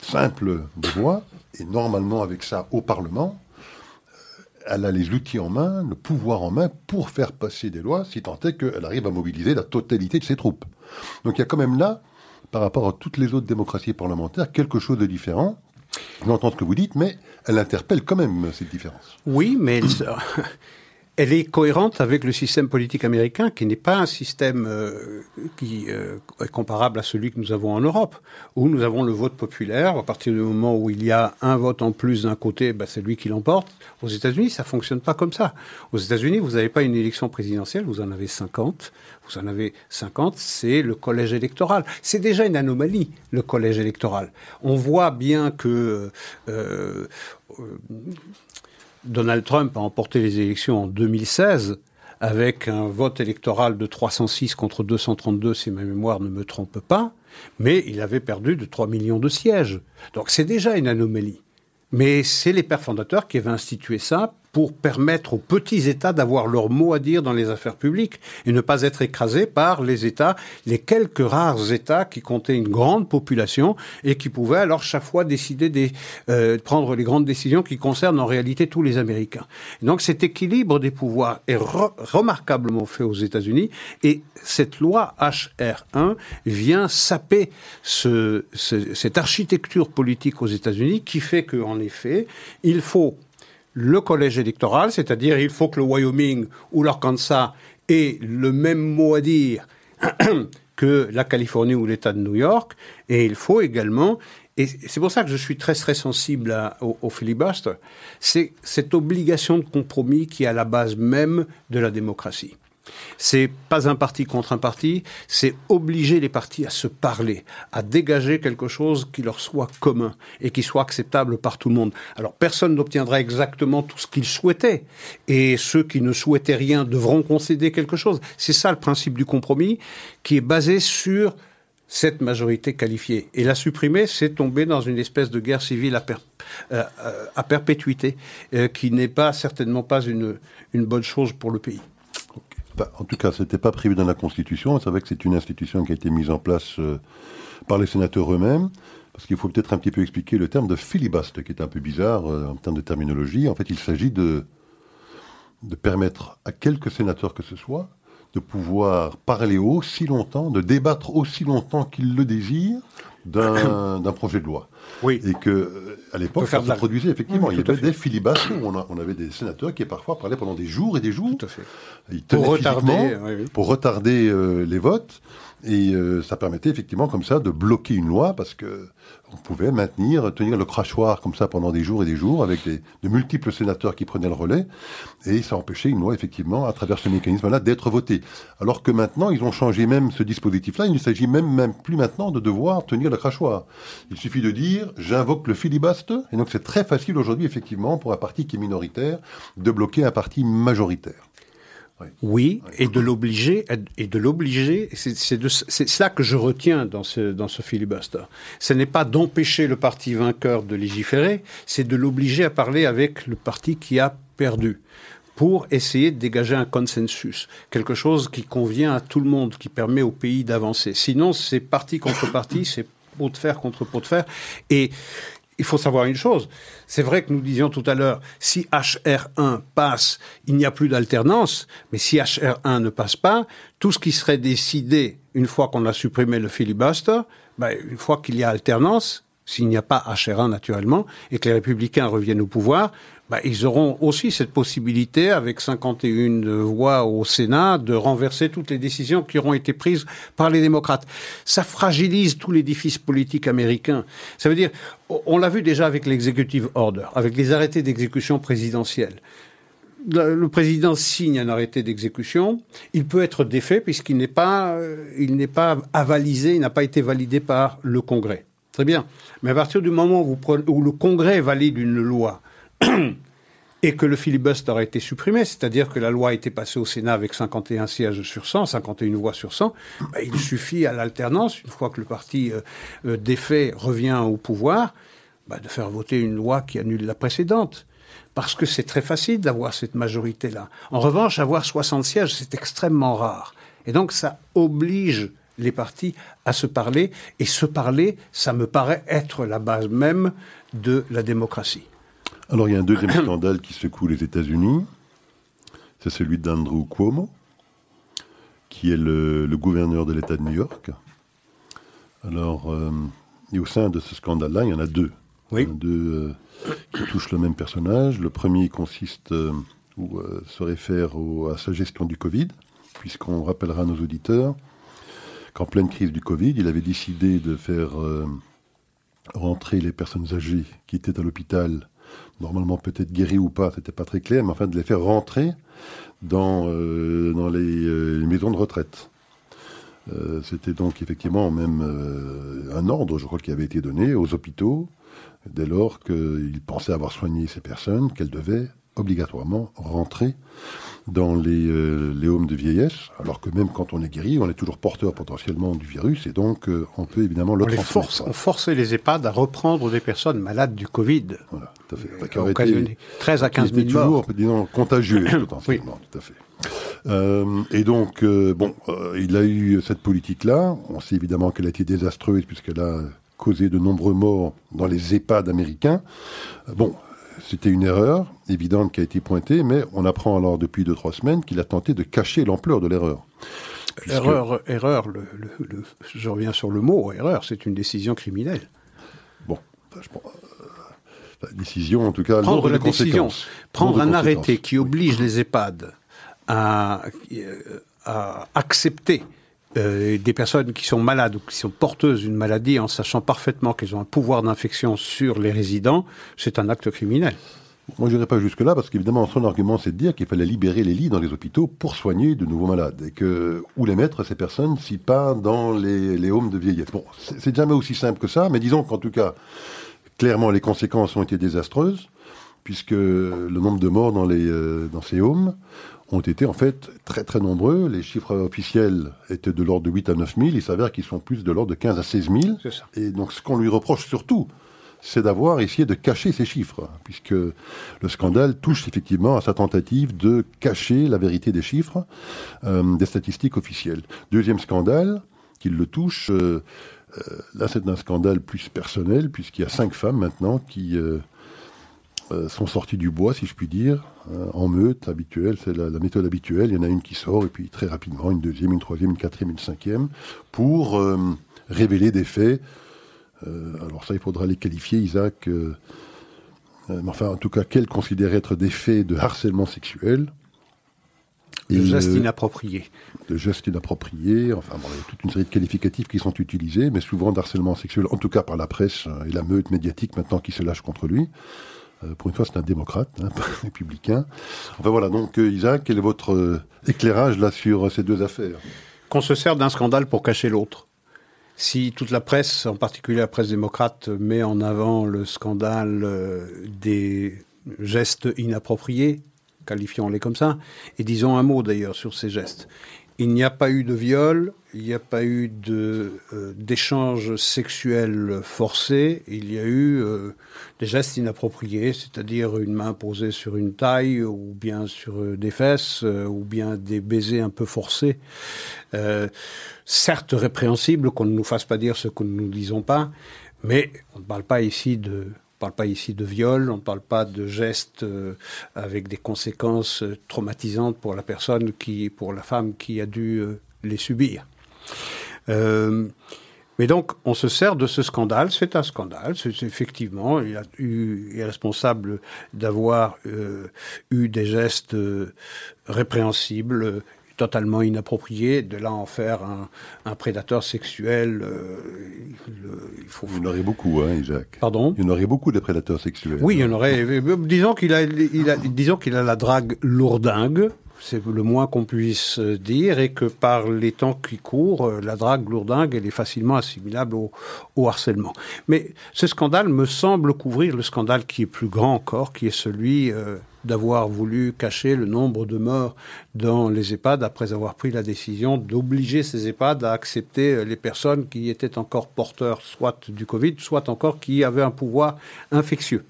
Speaker 4: simple de voix, et normalement avec ça au Parlement, elle a les outils en main, le pouvoir en main pour faire passer des lois, si tant est qu'elle arrive à mobiliser la totalité de ses troupes. Donc il y a quand même là, par rapport à toutes les autres démocraties parlementaires, quelque chose de différent. J'entends ce que vous dites, mais elle interpelle quand même cette différence.
Speaker 5: Oui, mais elle est cohérente avec le système politique américain, qui n'est pas un système euh, qui euh, est comparable à celui que nous avons en Europe, où nous avons le vote populaire. À partir du moment où il y a un vote en plus d'un côté, bah, c'est lui qui l'emporte. Aux États-Unis, ça fonctionne pas comme ça. Aux États-Unis, vous n'avez pas une élection présidentielle, vous en avez 50. Vous en avez 50, c'est le collège électoral. C'est déjà une anomalie, le collège électoral. On voit bien que euh, Donald Trump a emporté les élections en 2016 avec un vote électoral de 306 contre 232, si ma mémoire ne me trompe pas, mais il avait perdu de 3 millions de sièges. Donc c'est déjà une anomalie. Mais c'est les pères fondateurs qui avaient institué ça pour permettre aux petits États d'avoir leur mot à dire dans les affaires publiques et ne pas être écrasés par les États, les quelques rares États qui comptaient une grande population et qui pouvaient alors chaque fois décider de euh, prendre les grandes décisions qui concernent en réalité tous les Américains. donc cet équilibre des pouvoirs est remarquablement fait aux États-Unis et cette loi HR1 vient saper ce, cette architecture politique aux États-Unis qui fait qu'en effet, il faut le collège électoral, c'est-à-dire il faut que le Wyoming ou l'Arkansas ait le même mot à dire que la Californie ou l'État de New York, et il faut également, et c'est pour ça que je suis très très sensible au, filibuster, c'est cette obligation de compromis qui est à la base même de la démocratie. C'est pas un parti contre un parti, c'est obliger les partis à se parler, à dégager quelque chose qui leur soit commun et qui soit acceptable par tout le monde. Alors personne n'obtiendra exactement tout ce qu'il souhaitait et ceux qui ne souhaitaient rien devront concéder quelque chose. C'est ça le principe du compromis qui est basé sur cette majorité qualifiée. Et la supprimer, c'est tomber dans une espèce de guerre civile à, euh, à perpétuité, euh, qui n'est pas certainement pas une bonne chose pour le pays.
Speaker 4: Bah, en tout cas, ce n'était pas prévu dans la Constitution. C'est vrai que c'est une institution qui a été mise en place euh, par les sénateurs eux-mêmes. Parce qu'il faut peut-être un petit peu expliquer le terme de filibuste, qui est un peu bizarre euh, en termes de terminologie. En fait, il s'agit de, de permettre à quelques sénateurs que ce soit de pouvoir parler aussi longtemps, de débattre aussi longtemps qu'ils le désirent d'un projet de loi.
Speaker 5: Oui.
Speaker 4: Et que, à l'époque, ça se produisait effectivement. il y avait des filibusters où on, avait des sénateurs qui parfois parlaient pendant des jours et des jours.
Speaker 5: Tout à fait.
Speaker 4: pour retarder, pour retarder euh, les votes. Et euh, ça permettait effectivement comme ça de bloquer une loi parce que on pouvait maintenir, tenir le crachoir comme ça pendant des jours et des jours avec de multiples sénateurs qui prenaient le relais. Et ça empêchait une loi effectivement à travers ce mécanisme-là d'être votée. Alors que maintenant ils ont changé même ce dispositif-là. Il ne s'agit même, plus maintenant de devoir tenir le crachoir. Il suffit de dire j'invoque le filibuste. Et donc c'est très facile aujourd'hui effectivement pour un parti qui est minoritaire de bloquer un parti majoritaire.
Speaker 5: Oui, et de l'obliger, et de l'obliger, c'est ça que je retiens dans ce, dans ce filibuster. Ce n'est pas d'empêcher le parti vainqueur de légiférer, c'est de l'obliger à parler avec le parti qui a perdu pour essayer de dégager un consensus, quelque chose qui convient à tout le monde, qui permet au pays d'avancer. Sinon, c'est parti contre parti, c'est pot de fer contre pot de fer. Et il faut savoir une chose. C'est vrai que nous disions tout à l'heure, si HR1 passe, il n'y a plus d'alternance, mais si HR1 ne passe pas, tout ce qui serait décidé une fois qu'on a supprimé le filibuster, ben, une fois qu'il y a alternance, s'il n'y a pas HR1 naturellement, et que les républicains reviennent au pouvoir, bah, ils auront aussi cette possibilité, avec 51 voix au Sénat, de renverser toutes les décisions qui auront été prises par les démocrates. Ça fragilise tout l'édifice politique américain. Ça veut dire, on l'a vu déjà avec l'executive order, avec les arrêtés d'exécution présidentielle le président signe un arrêté d'exécution, il peut être défait puisqu'il n'est pas, euh, il n'est pas avalisé, il n'a pas été validé par le Congrès. Très bien. Mais à partir du moment où, où le Congrès valide une loi, et que le filibuster a été supprimé, c'est-à-dire que la loi a été passée au Sénat avec 51 sièges sur 100, 51 voix sur 100, ben, il suffit à l'alternance, une fois que le parti euh, euh, défait revient au pouvoir, ben, de faire voter une loi qui annule la précédente. Parce que c'est très facile d'avoir cette majorité-là. En revanche, avoir 60 sièges, c'est extrêmement rare. Et donc, ça oblige les partis à se parler. Et se parler, ça me paraît être la base même de la démocratie.
Speaker 4: Alors il y a un deuxième scandale qui secoue les États-Unis, c'est celui d'Andrew Cuomo, qui est le, gouverneur de l'État de New York. Alors, euh, et au sein de ce scandale-là, il y en a deux.
Speaker 5: Oui.
Speaker 4: deux euh, qui touchent le même personnage. Le premier consiste euh, ou se réfère à sa gestion du Covid, puisqu'on rappellera à nos auditeurs qu'en pleine crise du Covid, il avait décidé de faire rentrer les personnes âgées qui étaient à l'hôpital normalement peut-être guéris ou pas, c'était pas très clair, mais enfin de les faire rentrer dans, euh, euh, les, maisons de retraite. Euh, c'était donc effectivement même un ordre, je crois, qui avait été donné aux hôpitaux, dès lors qu'ils pensaient avoir soigné ces personnes, qu'elles devaient obligatoirement rentrer dans les, euh, les homes de vieillesse, alors que même quand on est guéri, on est toujours porteur potentiellement du virus, et donc euh, on peut évidemment le
Speaker 5: on Force, on forçait les EHPAD à reprendre des personnes malades du Covid.
Speaker 4: Voilà, tout à fait.
Speaker 5: Euh, occasionné 13 à 15 000 morts.
Speaker 4: toujours, disons, contagieux, potentiellement, tout à fait. Euh, et donc, bon, il a eu cette politique-là. On sait évidemment qu'elle a été désastreuse puisqu'elle a causé de nombreux morts dans les EHPAD américains. Bon, c'était une erreur évidente qui a été pointée, mais on apprend alors depuis deux trois semaines qu'il a tenté de cacher l'ampleur de l'erreur.
Speaker 5: Erreur, erreur. Le, je reviens sur le mot erreur. C'est une décision criminelle.
Speaker 4: Bon, je pense, euh, la décision, en tout cas,
Speaker 5: prendre la décision, prendre un arrêté qui oblige les EHPAD à, à accepter euh, des personnes qui sont malades ou qui sont porteuses d'une maladie en sachant parfaitement qu'elles ont un pouvoir d'infection sur les résidents, c'est un acte criminel.
Speaker 4: Moi, je n'irai pas jusque-là parce qu'évidemment, son argument, c'est de dire qu'il fallait libérer les lits dans les hôpitaux pour soigner de nouveaux malades. Et que, où les mettre, ces personnes, si pas dans les, les homes de vieillesse. Bon, c'est jamais aussi simple que ça, mais disons qu'en tout cas, clairement, les conséquences ont été désastreuses, puisque le nombre de morts dans, euh, dans ces homes ont été en fait très très nombreux. Les chiffres officiels étaient de l'ordre de 8 à 9 000. Il s'avère qu'ils sont plus de l'ordre de 15 à 16 000.
Speaker 5: Ça.
Speaker 4: Et donc ce qu'on lui reproche surtout, c'est d'avoir essayé de cacher ces chiffres, puisque le scandale touche effectivement à sa tentative de cacher la vérité des chiffres euh, des statistiques officielles. Deuxième scandale qu'il le touche, euh, euh, là c'est un scandale plus personnel, puisqu'il y a cinq femmes maintenant qui euh, euh, sont sorties du bois, si je puis dire, hein, en meute habituelle, c'est la, la, méthode habituelle. Il y en a une qui sort, et puis très rapidement, une deuxième, une troisième, une quatrième, une cinquième, pour euh, révéler des faits euh, alors ça, il faudra les qualifier, Isaac. Euh, euh, enfin, en tout cas, qu'elle considère être des faits de harcèlement sexuel.
Speaker 5: De gestes inappropriés.
Speaker 4: De gestes inappropriés. Enfin, bon, il y a toute une série de qualificatifs qui sont utilisés, mais souvent d'harcèlement sexuel, en tout cas par la presse et la meute médiatique maintenant qui se lâche contre lui. Pour une fois, c'est un démocrate, hein, un républicain. Enfin voilà, donc Isaac, quel est votre éclairage là sur ces deux affaires?
Speaker 5: Qu'on se sert d'un scandale pour cacher l'autre si toute la presse, en particulier la presse démocrate, met en avant le scandale des gestes inappropriés, qualifions-les comme ça, et disons un mot d'ailleurs sur ces gestes. Il n'y a pas eu de viol, il n'y a pas eu d'échanges euh, sexuels forcés, il y a eu euh, des gestes inappropriés, c'est-à-dire une main posée sur une taille, ou bien sur euh, des fesses, ou bien des baisers un peu forcés. Certes répréhensible, qu'on ne nous fasse pas dire ce que nous ne disons pas, mais on ne parle pas ici de on ne parle pas ici de viol, on ne parle pas de gestes avec des conséquences traumatisantes pour la personne qui, pour la femme qui a dû les subir. Euh, mais donc, on se sert de ce scandale. C'est un scandale. C'est effectivement, il, a eu, il est responsable d'avoir euh, eu des gestes répréhensibles, totalement inapproprié, de là en faire un, un prédateur sexuel. Euh,
Speaker 4: le, il, faut... il y en aurait beaucoup, hein, Isaac.
Speaker 5: Pardon?
Speaker 4: Il y en aurait beaucoup de prédateurs sexuels.
Speaker 5: Oui, il y en aurait. disons qu'il a, il a, disons qu'il a la drague lourdingue. C'est le moins qu'on puisse dire, et que par les temps qui courent, la drague lourdingue, elle est facilement assimilable au, au harcèlement. Mais ce scandale me semble couvrir le scandale qui est plus grand encore, qui est celui euh, d'avoir voulu cacher le nombre de morts dans les EHPAD après avoir pris la décision d'obliger ces EHPAD à accepter les personnes qui étaient encore porteurs soit du Covid, soit encore qui avaient un pouvoir infectieux.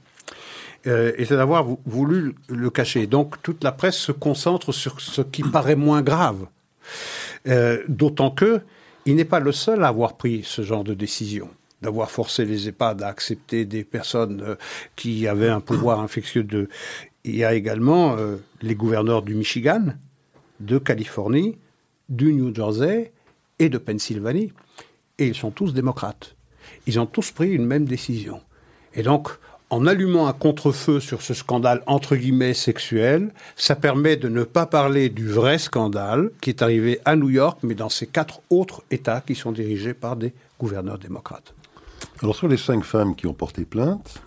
Speaker 5: Euh, et c'est d'avoir voulu le cacher. Donc toute la presse se concentre sur ce qui paraît moins grave. Euh, D'autant que il n'est pas le seul à avoir pris ce genre de décision d'avoir forcé les EHPAD à accepter des personnes euh, qui avaient un pouvoir infectieux il y a également euh, les gouverneurs du Michigan, de Californie, du New Jersey et de Pennsylvanie. Et ils sont tous démocrates. Ils ont tous pris une même décision. Et donc, en allumant un contre-feu sur ce scandale entre guillemets sexuel, ça permet de ne pas parler du vrai scandale qui est arrivé à New York, mais dans ces quatre autres États qui sont dirigés par des gouverneurs démocrates.
Speaker 4: Alors sur les cinq femmes qui ont porté plainte,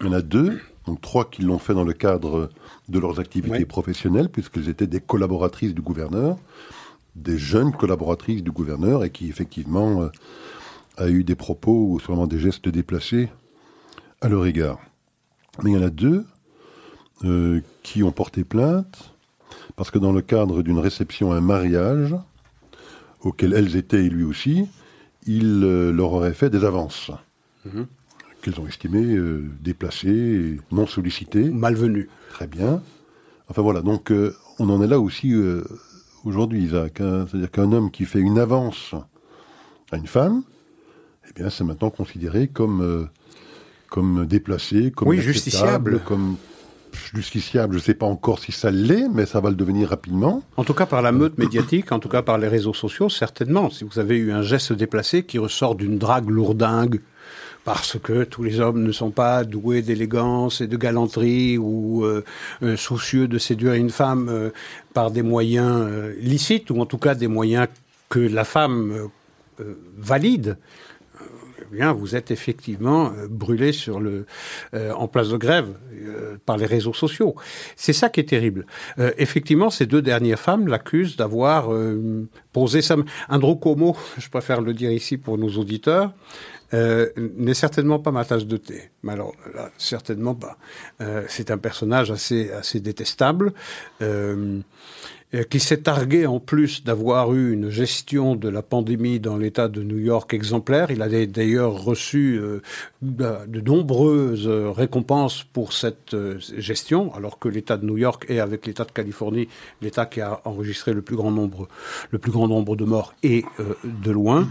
Speaker 4: il y en a deux donc trois qui l'ont fait dans le cadre de leurs activités professionnelles, puisqu'elles étaient des collaboratrices du gouverneur, des jeunes collaboratrices du gouverneur, et qui effectivement euh, a eu des propos ou sûrement des gestes déplacés à leur égard. Mais il y en a deux euh, qui ont porté plainte, parce que dans le cadre d'une réception à un mariage, auquel elles étaient et lui aussi, il euh, leur aurait fait des avances. -hmm qu'elles ont estimé euh, déplacées, non sollicitées.
Speaker 5: Malvenues.
Speaker 4: Très bien. Enfin voilà, donc on en est là aussi aujourd'hui, Isaac. Hein, C'est-à-dire qu'un homme qui fait une avance à une femme, eh bien c'est maintenant considéré comme, comme déplacé, comme
Speaker 5: oui, justiciable.
Speaker 4: comme justiciable. Je ne sais pas encore si ça l'est, mais ça va le devenir rapidement.
Speaker 5: En tout cas par la meute médiatique, en tout cas par les réseaux sociaux, certainement. Si vous avez eu un geste déplacé qui ressort d'une drague lourdingue, parce que tous les hommes ne sont pas doués d'élégance et de galanterie ou euh, euh, soucieux de séduire une femme euh, par des moyens licites ou en tout cas des moyens que la femme valide. Vous êtes effectivement euh, brûlé sur le, euh, en place de grève euh, par les réseaux sociaux. C'est ça qui est terrible. effectivement, ces deux dernières femmes l'accusent d'avoir posé ça. Andrew Como, je préfère le dire ici pour nos auditeurs, n'est certainement pas ma tasse de thé. Mais alors, là, certainement pas. c'est un personnage assez, assez détestable. Euh, qui s'est targué en plus d'avoir eu une gestion de la pandémie dans l'État de New York exemplaire. Il a d'ailleurs reçu euh, de nombreuses récompenses pour cette euh, gestion, alors que l'État de New York est avec l'État de Californie l'État qui a enregistré le plus grand nombre, le plus grand nombre de morts et de loin.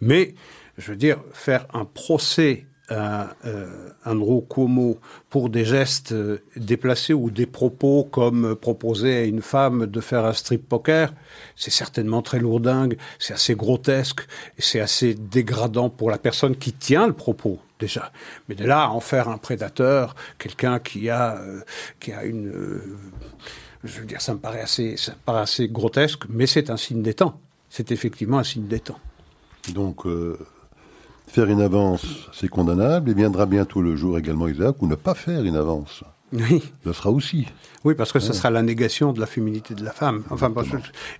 Speaker 5: Mais je veux dire, faire un procès un, euh, Andrew Cuomo pour des gestes euh, déplacés ou des propos comme proposer à une femme de faire un strip poker, c'est certainement très lourdingue, c'est assez grotesque c'est assez dégradant pour la personne qui tient le propos déjà. Mais de là à en faire un prédateur, quelqu'un qui a euh, qui a une je veux dire, ça me paraît assez, ça me paraît assez grotesque, mais c'est un signe des temps. C'est effectivement un signe des temps.
Speaker 4: Donc, Faire une avance, c'est condamnable, et viendra bientôt le jour également, Isaac, où ne pas faire une avance?
Speaker 5: Oui.
Speaker 4: Ce sera aussi.
Speaker 5: Oui, parce que ce sera la négation de la féminité de la femme. Enfin,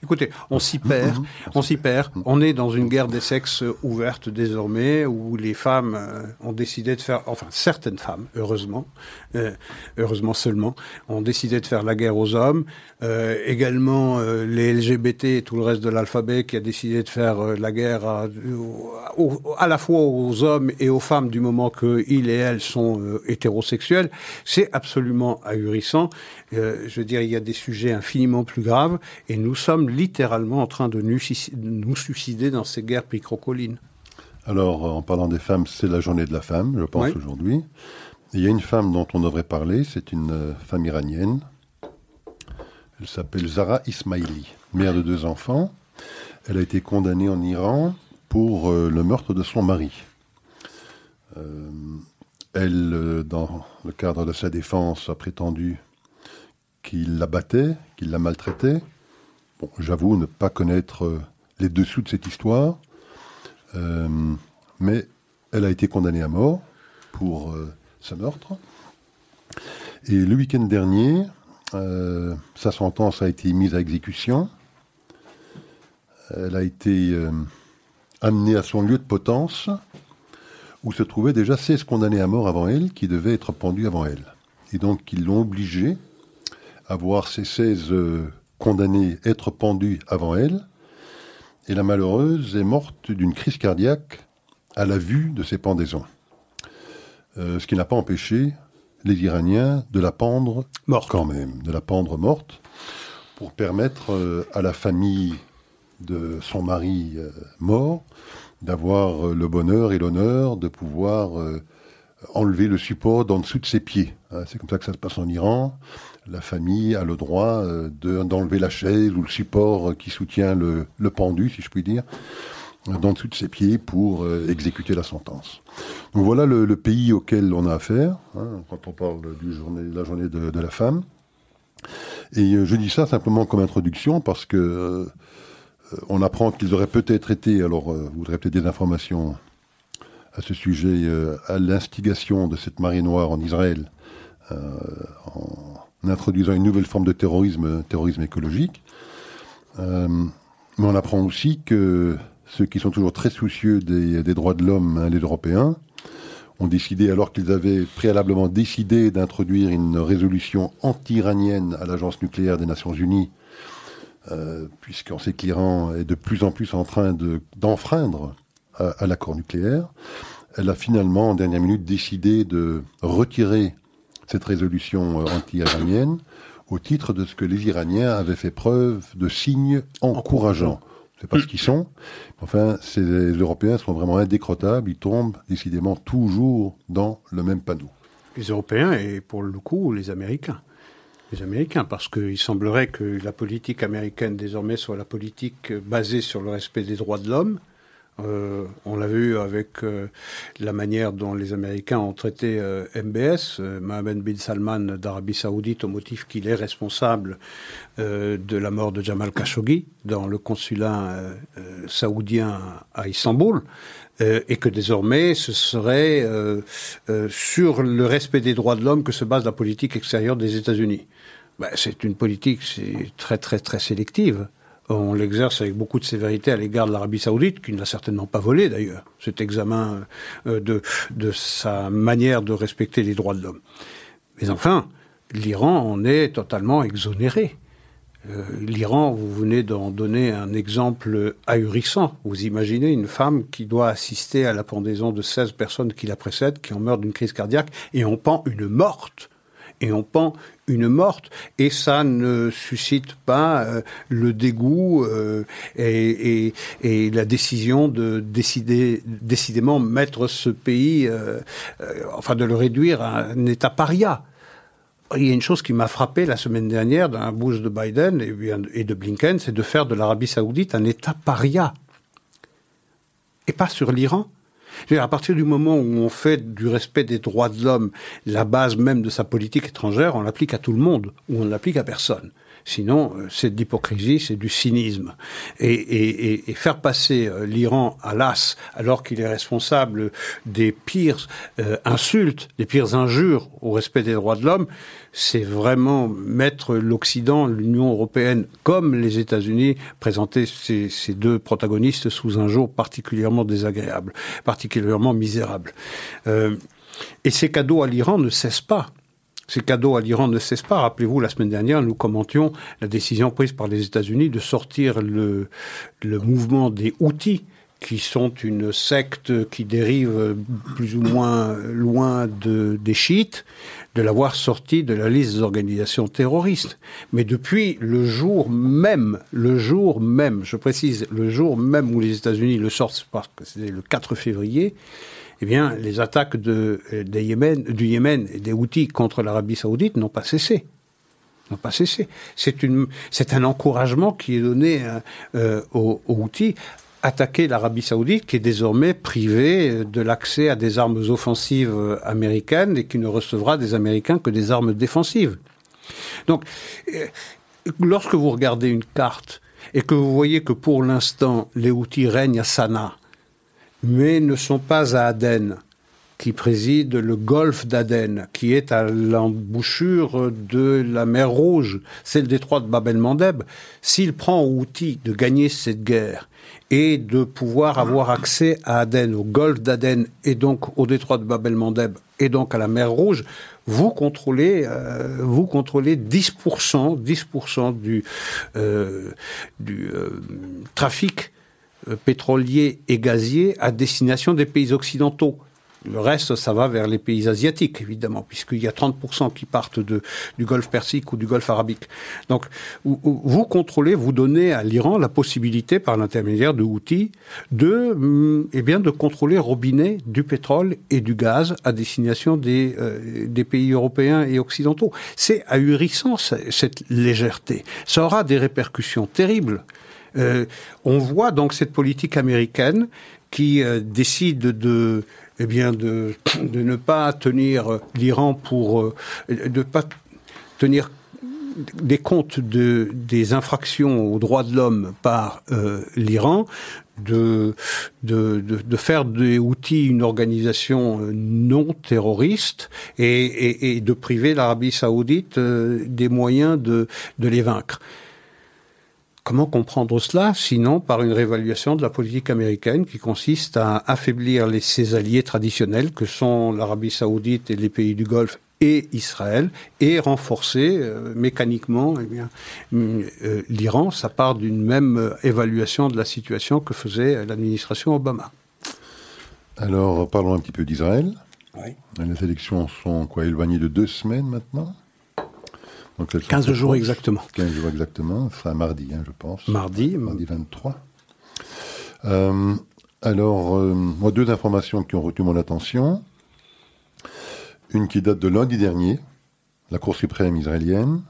Speaker 5: écoutez, on s'y perd, mhm. on s'y perd. On est dans une guerre des sexes ouverte désormais, où les femmes euh, ont décidé de faire, enfin certaines femmes, heureusement, euh, heureusement seulement, ont décidé de faire la guerre aux hommes. Euh, également les LGBT et tout le reste de l'alphabet qui a décidé de faire la guerre à, à, la fois aux hommes et aux femmes du moment qu'ils et elles sont hétérosexuels. C'est absolument ahurissant. Euh, je veux dire, il y a des sujets infiniment plus graves, et nous sommes littéralement en train de nous suicider dans ces guerres picrocolines.
Speaker 4: Alors, en parlant des femmes, c'est la journée de la femme, je pense, aujourd'hui. Il y a une femme dont on devrait parler, c'est une euh, femme iranienne. Elle s'appelle Zara Ismaili, mère de deux enfants. Elle a été condamnée en Iran pour euh, le meurtre de son mari. Elle, dans le cadre de sa défense, a prétendu qu'il la battait, qu'il la maltraitait. J'avoue ne pas connaître euh, les dessous de cette histoire, euh, mais elle a été condamnée à mort pour euh, ce meurtre. Et le week-end dernier, sa sentence a été mise à exécution. Elle a été amenée à son lieu de potence, où se trouvaient déjà 16 condamnés à mort avant elle, qui devaient être pendus avant elle. Et donc ils l'ont obligée à voir ces 16 euh, condamnés être pendus avant elle. Et la malheureuse est morte d'une crise cardiaque à la vue de ces pendaisons. Euh, ce qui n'a pas empêché les Iraniens de la pendre morte quand même, de la pendre morte, pour permettre euh, à la famille de son mari mort d'avoir le bonheur et l'honneur de pouvoir enlever le support d'en dessous de ses pieds. Hein, c'est comme ça que ça se passe en Iran la famille a le droit euh, d'enlever la chaise ou le support qui soutient le, pendu, si je puis dire, d'en dessous de ses pieds pour euh, exécuter la sentence. Donc voilà le, pays auquel on a affaire, hein, quand on parle du journée, de la journée de, la femme. Et euh, je dis ça simplement comme introduction parce que on apprend qu'ils auraient peut-être été, alors vous voudrez peut-être des informations à ce sujet, à l'instigation de cette marée noire en Israël, en introduisant une nouvelle forme de terrorisme, terrorisme écologique. Euh, mais on apprend aussi que ceux qui sont toujours très soucieux des, droits de l'homme, hein, les Européens, ont décidé, alors qu'ils avaient préalablement décidé d'introduire une résolution anti-iranienne à l'Agence nucléaire des Nations Unies, euh, puisqu'on sait que l'Iran est de plus en plus en train d'enfreindre à l'accord nucléaire, elle a finalement, en dernière minute, décidé de retirer cette résolution euh, anti-iranienne au titre de ce que les Iraniens avaient fait preuve de signes encourageants. Sais pas ce qu'ils sont. Enfin, ces Européens sont vraiment indécrottables. Ils tombent décidément toujours dans le même panneau.
Speaker 5: Les Européens et pour le coup les Américains. Les Américains, parce qu'il semblerait que la politique américaine désormais soit la politique basée sur le respect des droits de l'homme, Euh, on l'a vu avec euh, la manière dont les Américains ont traité euh, MBS, Mohamed bin Salman d'Arabie Saoudite, au motif qu'il est responsable de la mort de Jamal Khashoggi dans le consulat saoudien à Istanbul. et que désormais, ce serait sur le respect des droits de l'homme que se base la politique extérieure des États-Unis. Ben, c'est une politique très très très sélective on l'exerce avec beaucoup de sévérité à l'égard de l'Arabie saoudite, qui ne l'a certainement pas volé d'ailleurs, cet examen euh, de, de sa manière de respecter les droits de l'homme. Mais enfin, l'Iran en est totalement exonéré. Euh, L'Iran, vous venez d'en donner un exemple ahurissant. Vous imaginez une femme qui doit assister à la pendaison de 16 personnes qui la précèdent, qui en meurent d'une crise cardiaque, et on pend une morte et on pend une morte et ça ne suscite pas euh, le dégoût euh, et, la décision de décider décidément mettre ce pays, euh, enfin de le réduire à un État paria. Il y a une chose qui m'a frappé la semaine dernière d'un bouge de Biden et de Blinken, c'est de faire de l'Arabie saoudite un État paria. Et pas sur l'Iran, à partir du moment où on fait du respect des droits de l'homme la base même de sa politique étrangère, on l'applique à tout le monde ou on ne l'applique à personne. Sinon, euh, c'est de l'hypocrisie, c'est du cynisme. Et, faire passer euh, l'Iran à l'as alors qu'il est responsable des pires euh, insultes, des pires injures au respect des droits de l'homme, c'est vraiment mettre l'Occident, l'Union européenne, comme les États-Unis, présenter ces, ces, deux protagonistes sous un jour particulièrement désagréable, particulièrement misérable. et ces cadeaux à l'Iran ne cessent pas. Ces cadeaux à l'Iran ne cessent pas. Rappelez-vous, la semaine dernière, nous commentions la décision prise par les États-Unis de sortir le, mouvement des Houthis qui sont une secte qui dérive plus ou moins loin de, des chiites, de l'avoir sorti de la liste des organisations terroristes. Mais depuis le jour même, le jour même, je précise, le jour même où les États-Unis le sortent, parce que c'est le 4 février, eh bien, les attaques euh, du Yémen et des Houthis contre l'Arabie saoudite n'ont pas cessé. N'ont pas cessé. C'est, un encouragement qui est donné euh, euh, aux, Houthis attaquer l'Arabie saoudite qui est désormais privée de l'accès à des armes offensives américaines et qui ne recevra des Américains que des armes défensives. Donc, lorsque vous regardez une carte et que vous voyez que pour l'instant les Houthis règnent à Sanaa, mais ne sont pas à Aden, qui préside le golfe d'Aden, qui est à l'embouchure de la mer Rouge, c'est le détroit de Bab el-Mandeb. S'il prend outil de gagner cette guerre et de pouvoir avoir accès à Aden, au golfe d'Aden et donc au détroit de Bab el-Mandeb et donc à la mer Rouge, vous contrôlez, euh, vous contrôlez 10%, 10% du, euh, du euh, trafic pétroliers et gaziers à destination des pays occidentaux. Le reste, ça va vers les pays asiatiques, évidemment, puisqu'il y a 30% qui partent du Golfe Persique ou du Golfe Arabique. Donc, vous contrôlez, vous donnez à l'Iran la possibilité, par l'intermédiaire de Houthi, de, mm, eh bien, de contrôler robinet du pétrole et du gaz à destination des, euh, des pays européens et occidentaux. C'est ahurissant, cette légèreté. Ça aura des répercussions terribles. Euh, on voit donc cette politique américaine qui euh, décide de, eh bien, de, ne pas tenir l'Iran pour, euh, de pas tenir des comptes de, des infractions aux droits de l'homme par l'Iran, de, de, de, faire des outils une organisation non terroriste et, et, et de priver l'Arabie saoudite des moyens de, de les vaincre. Comment comprendre cela sinon par une réévaluation de la politique américaine qui consiste à affaiblir les, ses alliés traditionnels que sont l'Arabie saoudite et les pays du Golfe et Israël et renforcer euh, mécaniquement eh bien, euh, l'Iran. Ça part d'une même euh, évaluation de la situation que faisait l'administration Obama.
Speaker 4: Alors parlons un petit peu d'Israël. Oui. Les élections sont quoi éloignées de deux semaines maintenant?
Speaker 5: 15 jours exactement.
Speaker 4: 15 jours exactement, ce sera mardi, hein, je pense.
Speaker 5: Mardi.
Speaker 4: Mardi 23. Euh, alors, euh, moi, deux informations qui ont retenu mon attention. Une qui date de lundi dernier, la Cour suprême israélienne,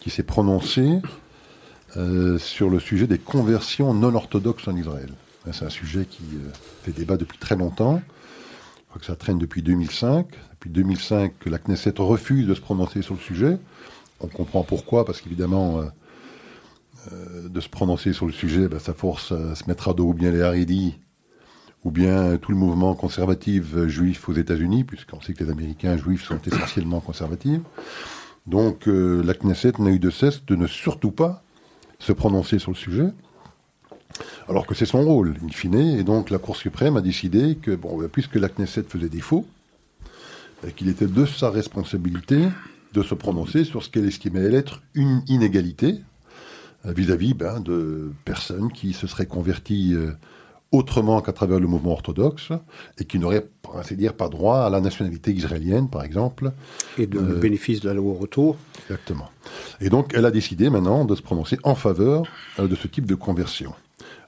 Speaker 4: qui s'est prononcée euh, sur le sujet des conversions non orthodoxes en Israël. C'est un sujet qui fait débat depuis très longtemps. Je crois que ça traîne depuis 2005. Depuis 2005, la Knesset refuse de se prononcer sur le sujet. On comprend pourquoi, parce qu'évidemment, de se prononcer sur le sujet, ben, ça force à se mettre à dos ou bien les Haridis ou bien tout le mouvement conservatif juif aux États-Unis, puisqu'on sait que les Américains juifs sont essentiellement conservatifs. Donc euh, la Knesset n'a eu de cesse de ne surtout pas se prononcer sur le sujet, alors que c'est son rôle, in fine, et donc la Cour suprême a décidé que, bon, puisque la Knesset faisait défaut, euh, qu'il était de sa responsabilité de se prononcer sur ce qu'elle estimait être une inégalité euh, vis-à-vis ben, de personnes qui se seraient converties autrement qu'à travers le mouvement orthodoxe et qui n'aurait, pour ainsi dire, pas droit à la nationalité israélienne, par exemple.
Speaker 5: Et de euh, bénéfice de la loi au retour.
Speaker 4: Exactement. Et donc, elle a décidé maintenant de se prononcer en faveur euh, de ce type de conversion.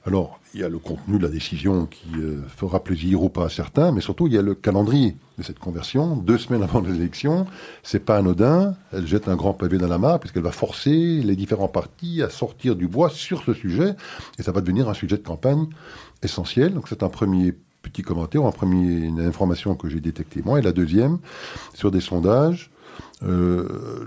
Speaker 4: Alors, il y a le contenu de la décision qui euh, fera plaisir ou pas à certains, mais surtout, il y a le calendrier de cette conversion. Deux semaines avant l'élection, c'est pas anodin. Elle jette un grand pavé dans la mare, puisqu'elle va forcer les différents partis à sortir du bois sur ce sujet, et ça va devenir un sujet de campagne essentiel. Donc, c'est un premier petit commentaire, un premier, une information que j'ai détectée moi. Et la deuxième, sur des sondages. Euh,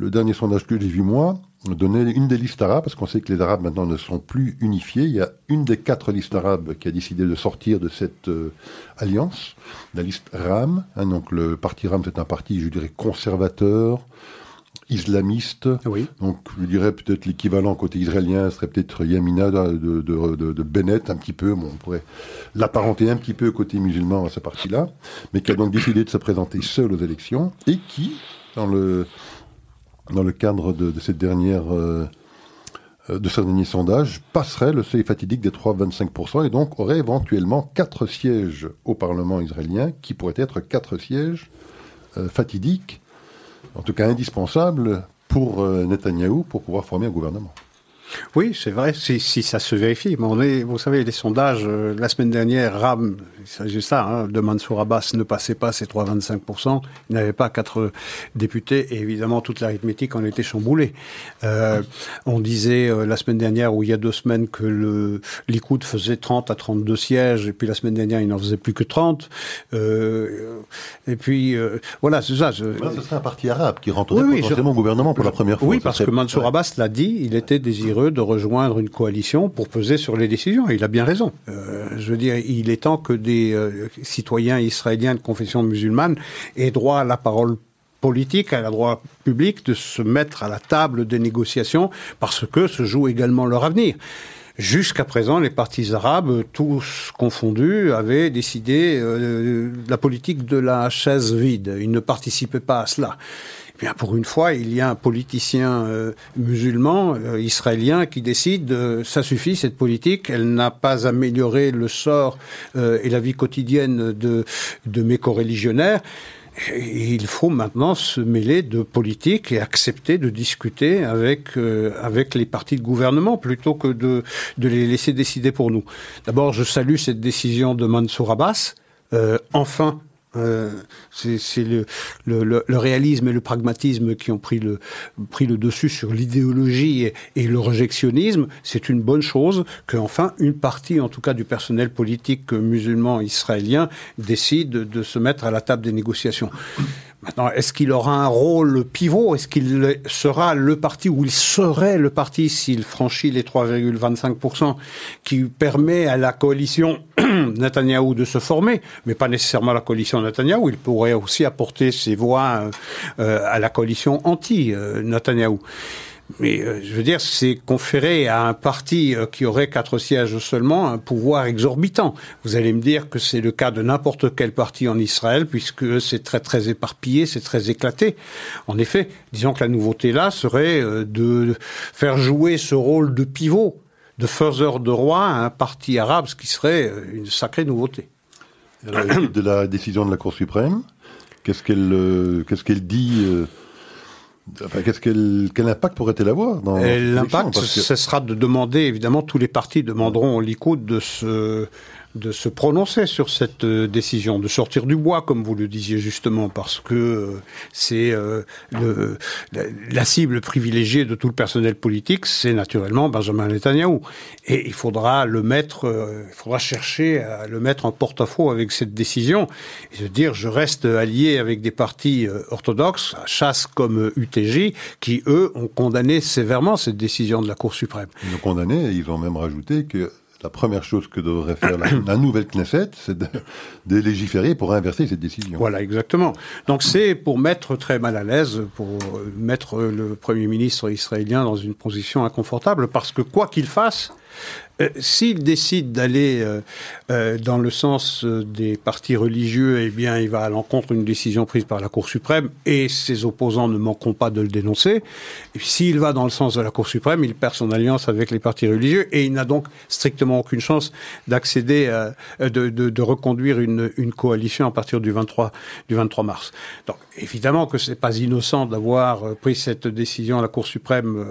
Speaker 4: le dernier sondage que j'ai vu moi, donner une des listes arabes, parce qu'on sait que les Arabes maintenant ne sont plus unifiés. Il y a une des quatre listes arabes qui a décidé de sortir de cette euh, alliance, la liste RAM. Hein, donc le parti RAM, c'est un parti, je dirais, conservateur, islamiste.
Speaker 5: Oui.
Speaker 4: Donc je dirais peut-être l'équivalent côté israélien serait peut-être Yamina de, de, de, Bennett, un petit peu. Bon, on pourrait l'apparenter un petit peu côté musulman à ce parti-là, mais qui a donc décidé de se présenter seul aux élections et qui, dans le dans le cadre de, cette dernière, euh, de ce dernier sondage, passerait le seuil fatidique des 3,25% et donc aurait éventuellement quatre sièges au Parlement israélien qui pourraient être quatre sièges euh, fatidiques, en tout cas indispensables pour euh, Netanyahou pour pouvoir former un gouvernement.
Speaker 5: Oui, c'est vrai, si, si, ça se vérifie. Mais on est, vous savez, les sondages, euh, la semaine dernière, RAM, il s'agit ça, hein, de Mansour Abbas ne passait pas ses 3,25%. Il n'avait pas quatre députés et évidemment, toute l'arithmétique en était chamboulée. Euh, on disait euh, la semaine dernière ou il y a deux semaines que le Likoud faisait 30 à 32 sièges et puis la semaine dernière, il n'en faisait plus que 30. Euh, et puis, voilà, c'est ça.
Speaker 4: ce serait un parti arabe qui rentrerait oui, potentiellement au gouvernement pour la première fois.
Speaker 5: Oui, parce que Mansour Abbas l'a dit, il était désireux de rejoindre une coalition pour peser sur les décisions. il a bien raison. Euh, je veux dire, il est temps que des euh, citoyens israéliens de confession musulmane aient droit à la parole politique, à la droit public de se mettre à la table des négociations parce que se joue également leur avenir. Jusqu'à présent, les partis arabes, tous confondus, avaient décidé euh, la politique de la chaise vide. Ils ne participaient pas à cela pour une fois, il y a un politicien euh, musulman euh, israélien qui décide euh, ça suffit cette politique, elle n'a pas amélioré le sort et la vie quotidienne de mes coreligionnaires. il faut maintenant se mêler de politique et accepter de discuter avec les partis de gouvernement plutôt que de les laisser décider pour nous. D'abord, je salue cette décision de Mansour Abbas. enfin, euh, c'est le, le, le, réalisme et le pragmatisme qui ont pris le, pris le dessus sur l'idéologie et, et, le rejectionnisme. C'est une bonne chose qu'enfin une partie, en tout cas du personnel politique musulman israélien, décide de se mettre à la table des négociations. Maintenant, est-ce qu'il aura un rôle pivot? Est-ce qu'il sera le parti ou il serait le parti s'il franchit les 3,25% qui permet à la coalition Netanyahou de se former, mais pas nécessairement la coalition Netanyahou. Il pourrait aussi apporter ses voix euh, à la coalition anti-Netanyahou. Mais euh, je veux dire, c'est conférer à un parti euh, qui aurait quatre sièges seulement un pouvoir exorbitant. Vous allez me dire que c'est le cas de n'importe quel parti en Israël, puisque c'est très très éparpillé, c'est très éclaté. En effet, disons que la nouveauté là serait euh, de faire jouer ce rôle de pivot, de faiseur de roi à un parti arabe, ce qui serait une sacrée nouveauté.
Speaker 4: de la décision de la Cour suprême, qu'est-ce qu'elle qu'est-ce qu'elle dit quel impact pourrait-elle avoir
Speaker 5: L'impact, ce sera de demander, évidemment, tous les partis demanderont au Likoud de se de se prononcer sur cette euh, décision, de sortir du bois, comme vous le disiez justement, parce que euh, c'est euh, le, la, cible privilégiée de tout le personnel politique, c'est naturellement Benjamin Netanyahu. Et il faudra le mettre, il faudra chercher à le mettre en porte-à-faux avec cette décision et se dire je reste allié avec des partis orthodoxes, chasse comme UTJ, qui eux ont condamné sévèrement cette décision de la Cour suprême.
Speaker 4: Ils ont condamné ils ont même rajouté que la première chose que devrait faire la, nouvelle Knesset, c'est de, légiférer pour inverser cette décision.
Speaker 5: Voilà, exactement. Donc c'est pour mettre très mal à l'aise, pour mettre le Premier ministre israélien dans une position inconfortable, parce que quoi qu'il fasse, euh, s'il décide d'aller euh, euh, dans le sens des partis religieux, eh bien, il va à l'encontre d'une décision prise par la Cour suprême et ses opposants ne manqueront pas de le dénoncer. S'il va dans le sens de la Cour suprême, il perd son alliance avec les partis religieux et il n'a donc strictement aucune chance d'accéder, de, de, reconduire une, coalition à partir du 23, du 23 mars. Donc, évidemment que c'est pas innocent d'avoir pris cette décision à la Cour suprême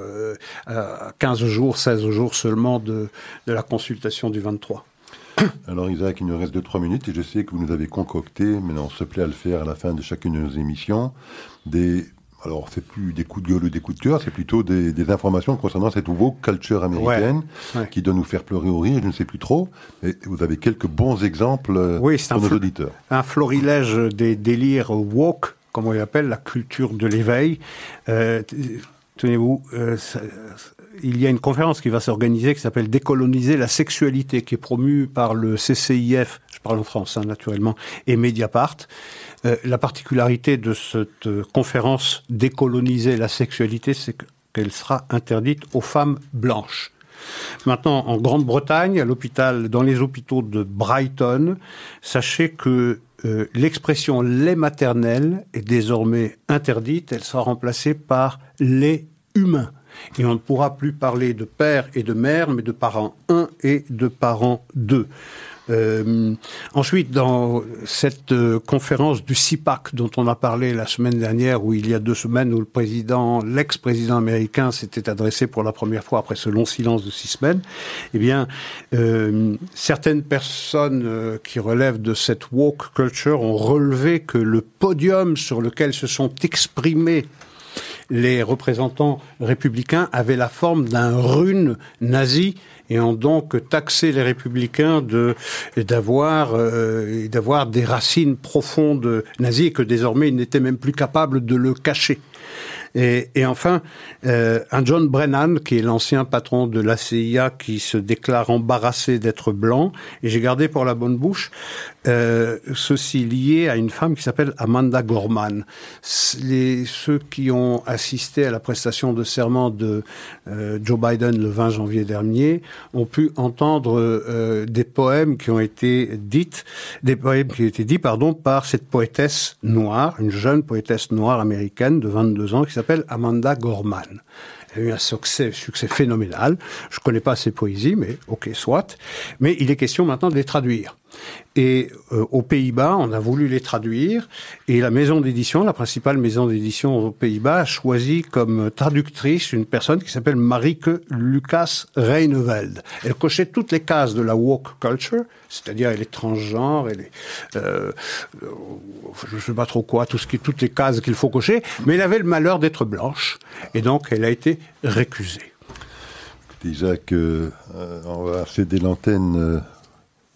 Speaker 5: à 15 jours, 16 jours seulement de de la consultation du 23.
Speaker 4: Alors Isaac, il nous reste 2 trois minutes et je sais que vous nous avez concocté, mais on se plaît à le faire à la fin de chacune de nos émissions, des alors, c'est plus des coups de gueule ou des coups de cœur, c'est plutôt des, informations concernant cette nouveau culture américaine qui doit nous faire pleurer ou rire, je ne sais plus trop. Et vous avez quelques bons exemples euh, pour nos auditeurs.
Speaker 5: Un florilège des délires woke, comme on l'appelle, la culture de l'éveil. Euh, tenez-vous, euh, il y a une conférence qui va s'organiser qui s'appelle Décoloniser la sexualité, qui est promue par le CCIF, je parle en France hein, naturellement, et Mediapart. Euh, la particularité de cette euh, conférence Décoloniser la sexualité, c'est qu'elle sera interdite aux femmes blanches. Maintenant, en Grande-Bretagne, à l'hôpital, dans les hôpitaux de Brighton, sachez que euh, l'expression lait maternel est désormais interdite. Elle sera remplacée par lait humain. Et on ne pourra plus parler de père et de mère, mais de parents 1 et de parents 2. Euh, ensuite, dans cette euh, conférence du CIPAC dont on a parlé la semaine dernière, où il y a deux semaines, où le président, l'ex-président américain s'était adressé pour la première fois après ce long silence de six semaines, eh bien, euh, certaines personnes qui relèvent de cette woke culture ont relevé que le podium sur lequel se sont exprimés les représentants républicains avaient la forme d'un rune nazi et ont donc taxé les républicains de d'avoir euh, d'avoir des racines profondes nazies et que désormais ils n'étaient même plus capables de le cacher. Et, enfin, euh, un John Brennan, qui est l'ancien patron de la CIA, qui se déclare embarrassé d'être blanc. Et j'ai gardé pour la bonne bouche euh, ceci lié à une femme qui s'appelle Amanda Gorman. Les, ceux qui ont assisté à la prestation de serment de euh, Joe Biden le 20 janvier dernier ont pu entendre des poèmes qui ont été dites, des poèmes qui ont été dits, pardon, par cette poétesse noire, une jeune poétesse noire américaine de 22 ans qui s'appelle Amanda Gorman. Elle a eu un succès, succès phénoménal. Je connais pas ses poésies, mais ok, soit. Mais il est question maintenant de les traduire. Et euh, aux Pays-Bas, on a voulu les traduire, et la maison d'édition, la principale maison d'édition aux Pays-Bas, a choisi comme traductrice une personne qui s'appelle Marieke Lucas Reineveld. Elle cochait toutes les cases de la woke culture, c'est-à-dire elle est transgenre, elle est, euh, je sais pas trop quoi, toutes les cases qu'il faut cocher, mais elle avait le malheur d'être blanche, et donc elle a été récusée.
Speaker 4: Euh, on va céder l'antenne euh,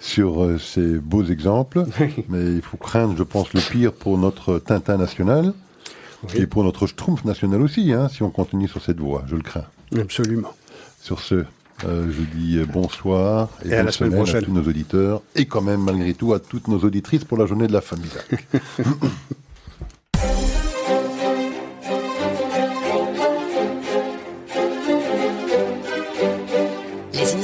Speaker 4: sur euh, ces beaux exemples, mais il faut craindre, je pense, le pire pour notre Tintin national et pour notre Schtroumpf national aussi, hein, si on continue sur cette voie, je le crains.
Speaker 5: Absolument.
Speaker 4: Sur ce, euh, je dis euh, bonsoir
Speaker 5: et, à la semaine prochaine
Speaker 4: à tous nos auditeurs et quand même malgré tout à toutes nos auditrices pour la journée de la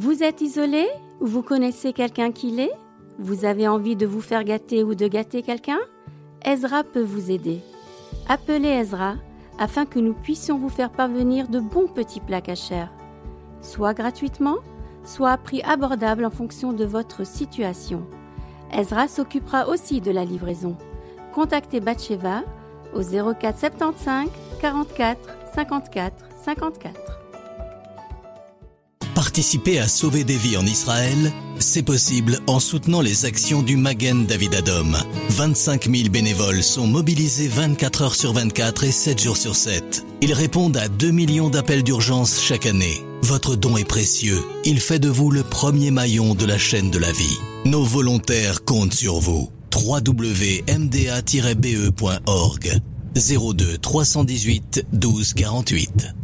Speaker 6: Vous êtes isolé? Ou vous connaissez quelqu'un qui l'est? Vous avez envie de vous faire gâter ou de gâter quelqu'un? Ezra peut vous aider. Appelez Ezra afin que nous puissions vous faire parvenir de bons petits plats cachers, soit gratuitement, soit à prix abordable en fonction de votre situation. Ezra s'occupera aussi de la livraison. Contactez Batcheva au 04 75 44 54 54.
Speaker 7: Participer à sauver des vies en Israël, c'est possible en soutenant les actions du Magen David Adom. 25 000 bénévoles sont mobilisés 24 heures sur 24 et 7 jours sur 7. Ils répondent à 2 millions d'appels d'urgence chaque année. Votre don est précieux. Il fait de vous le premier maillon de la chaîne de la vie. Nos volontaires comptent sur vous. www.mda-be.org 02 318 12 48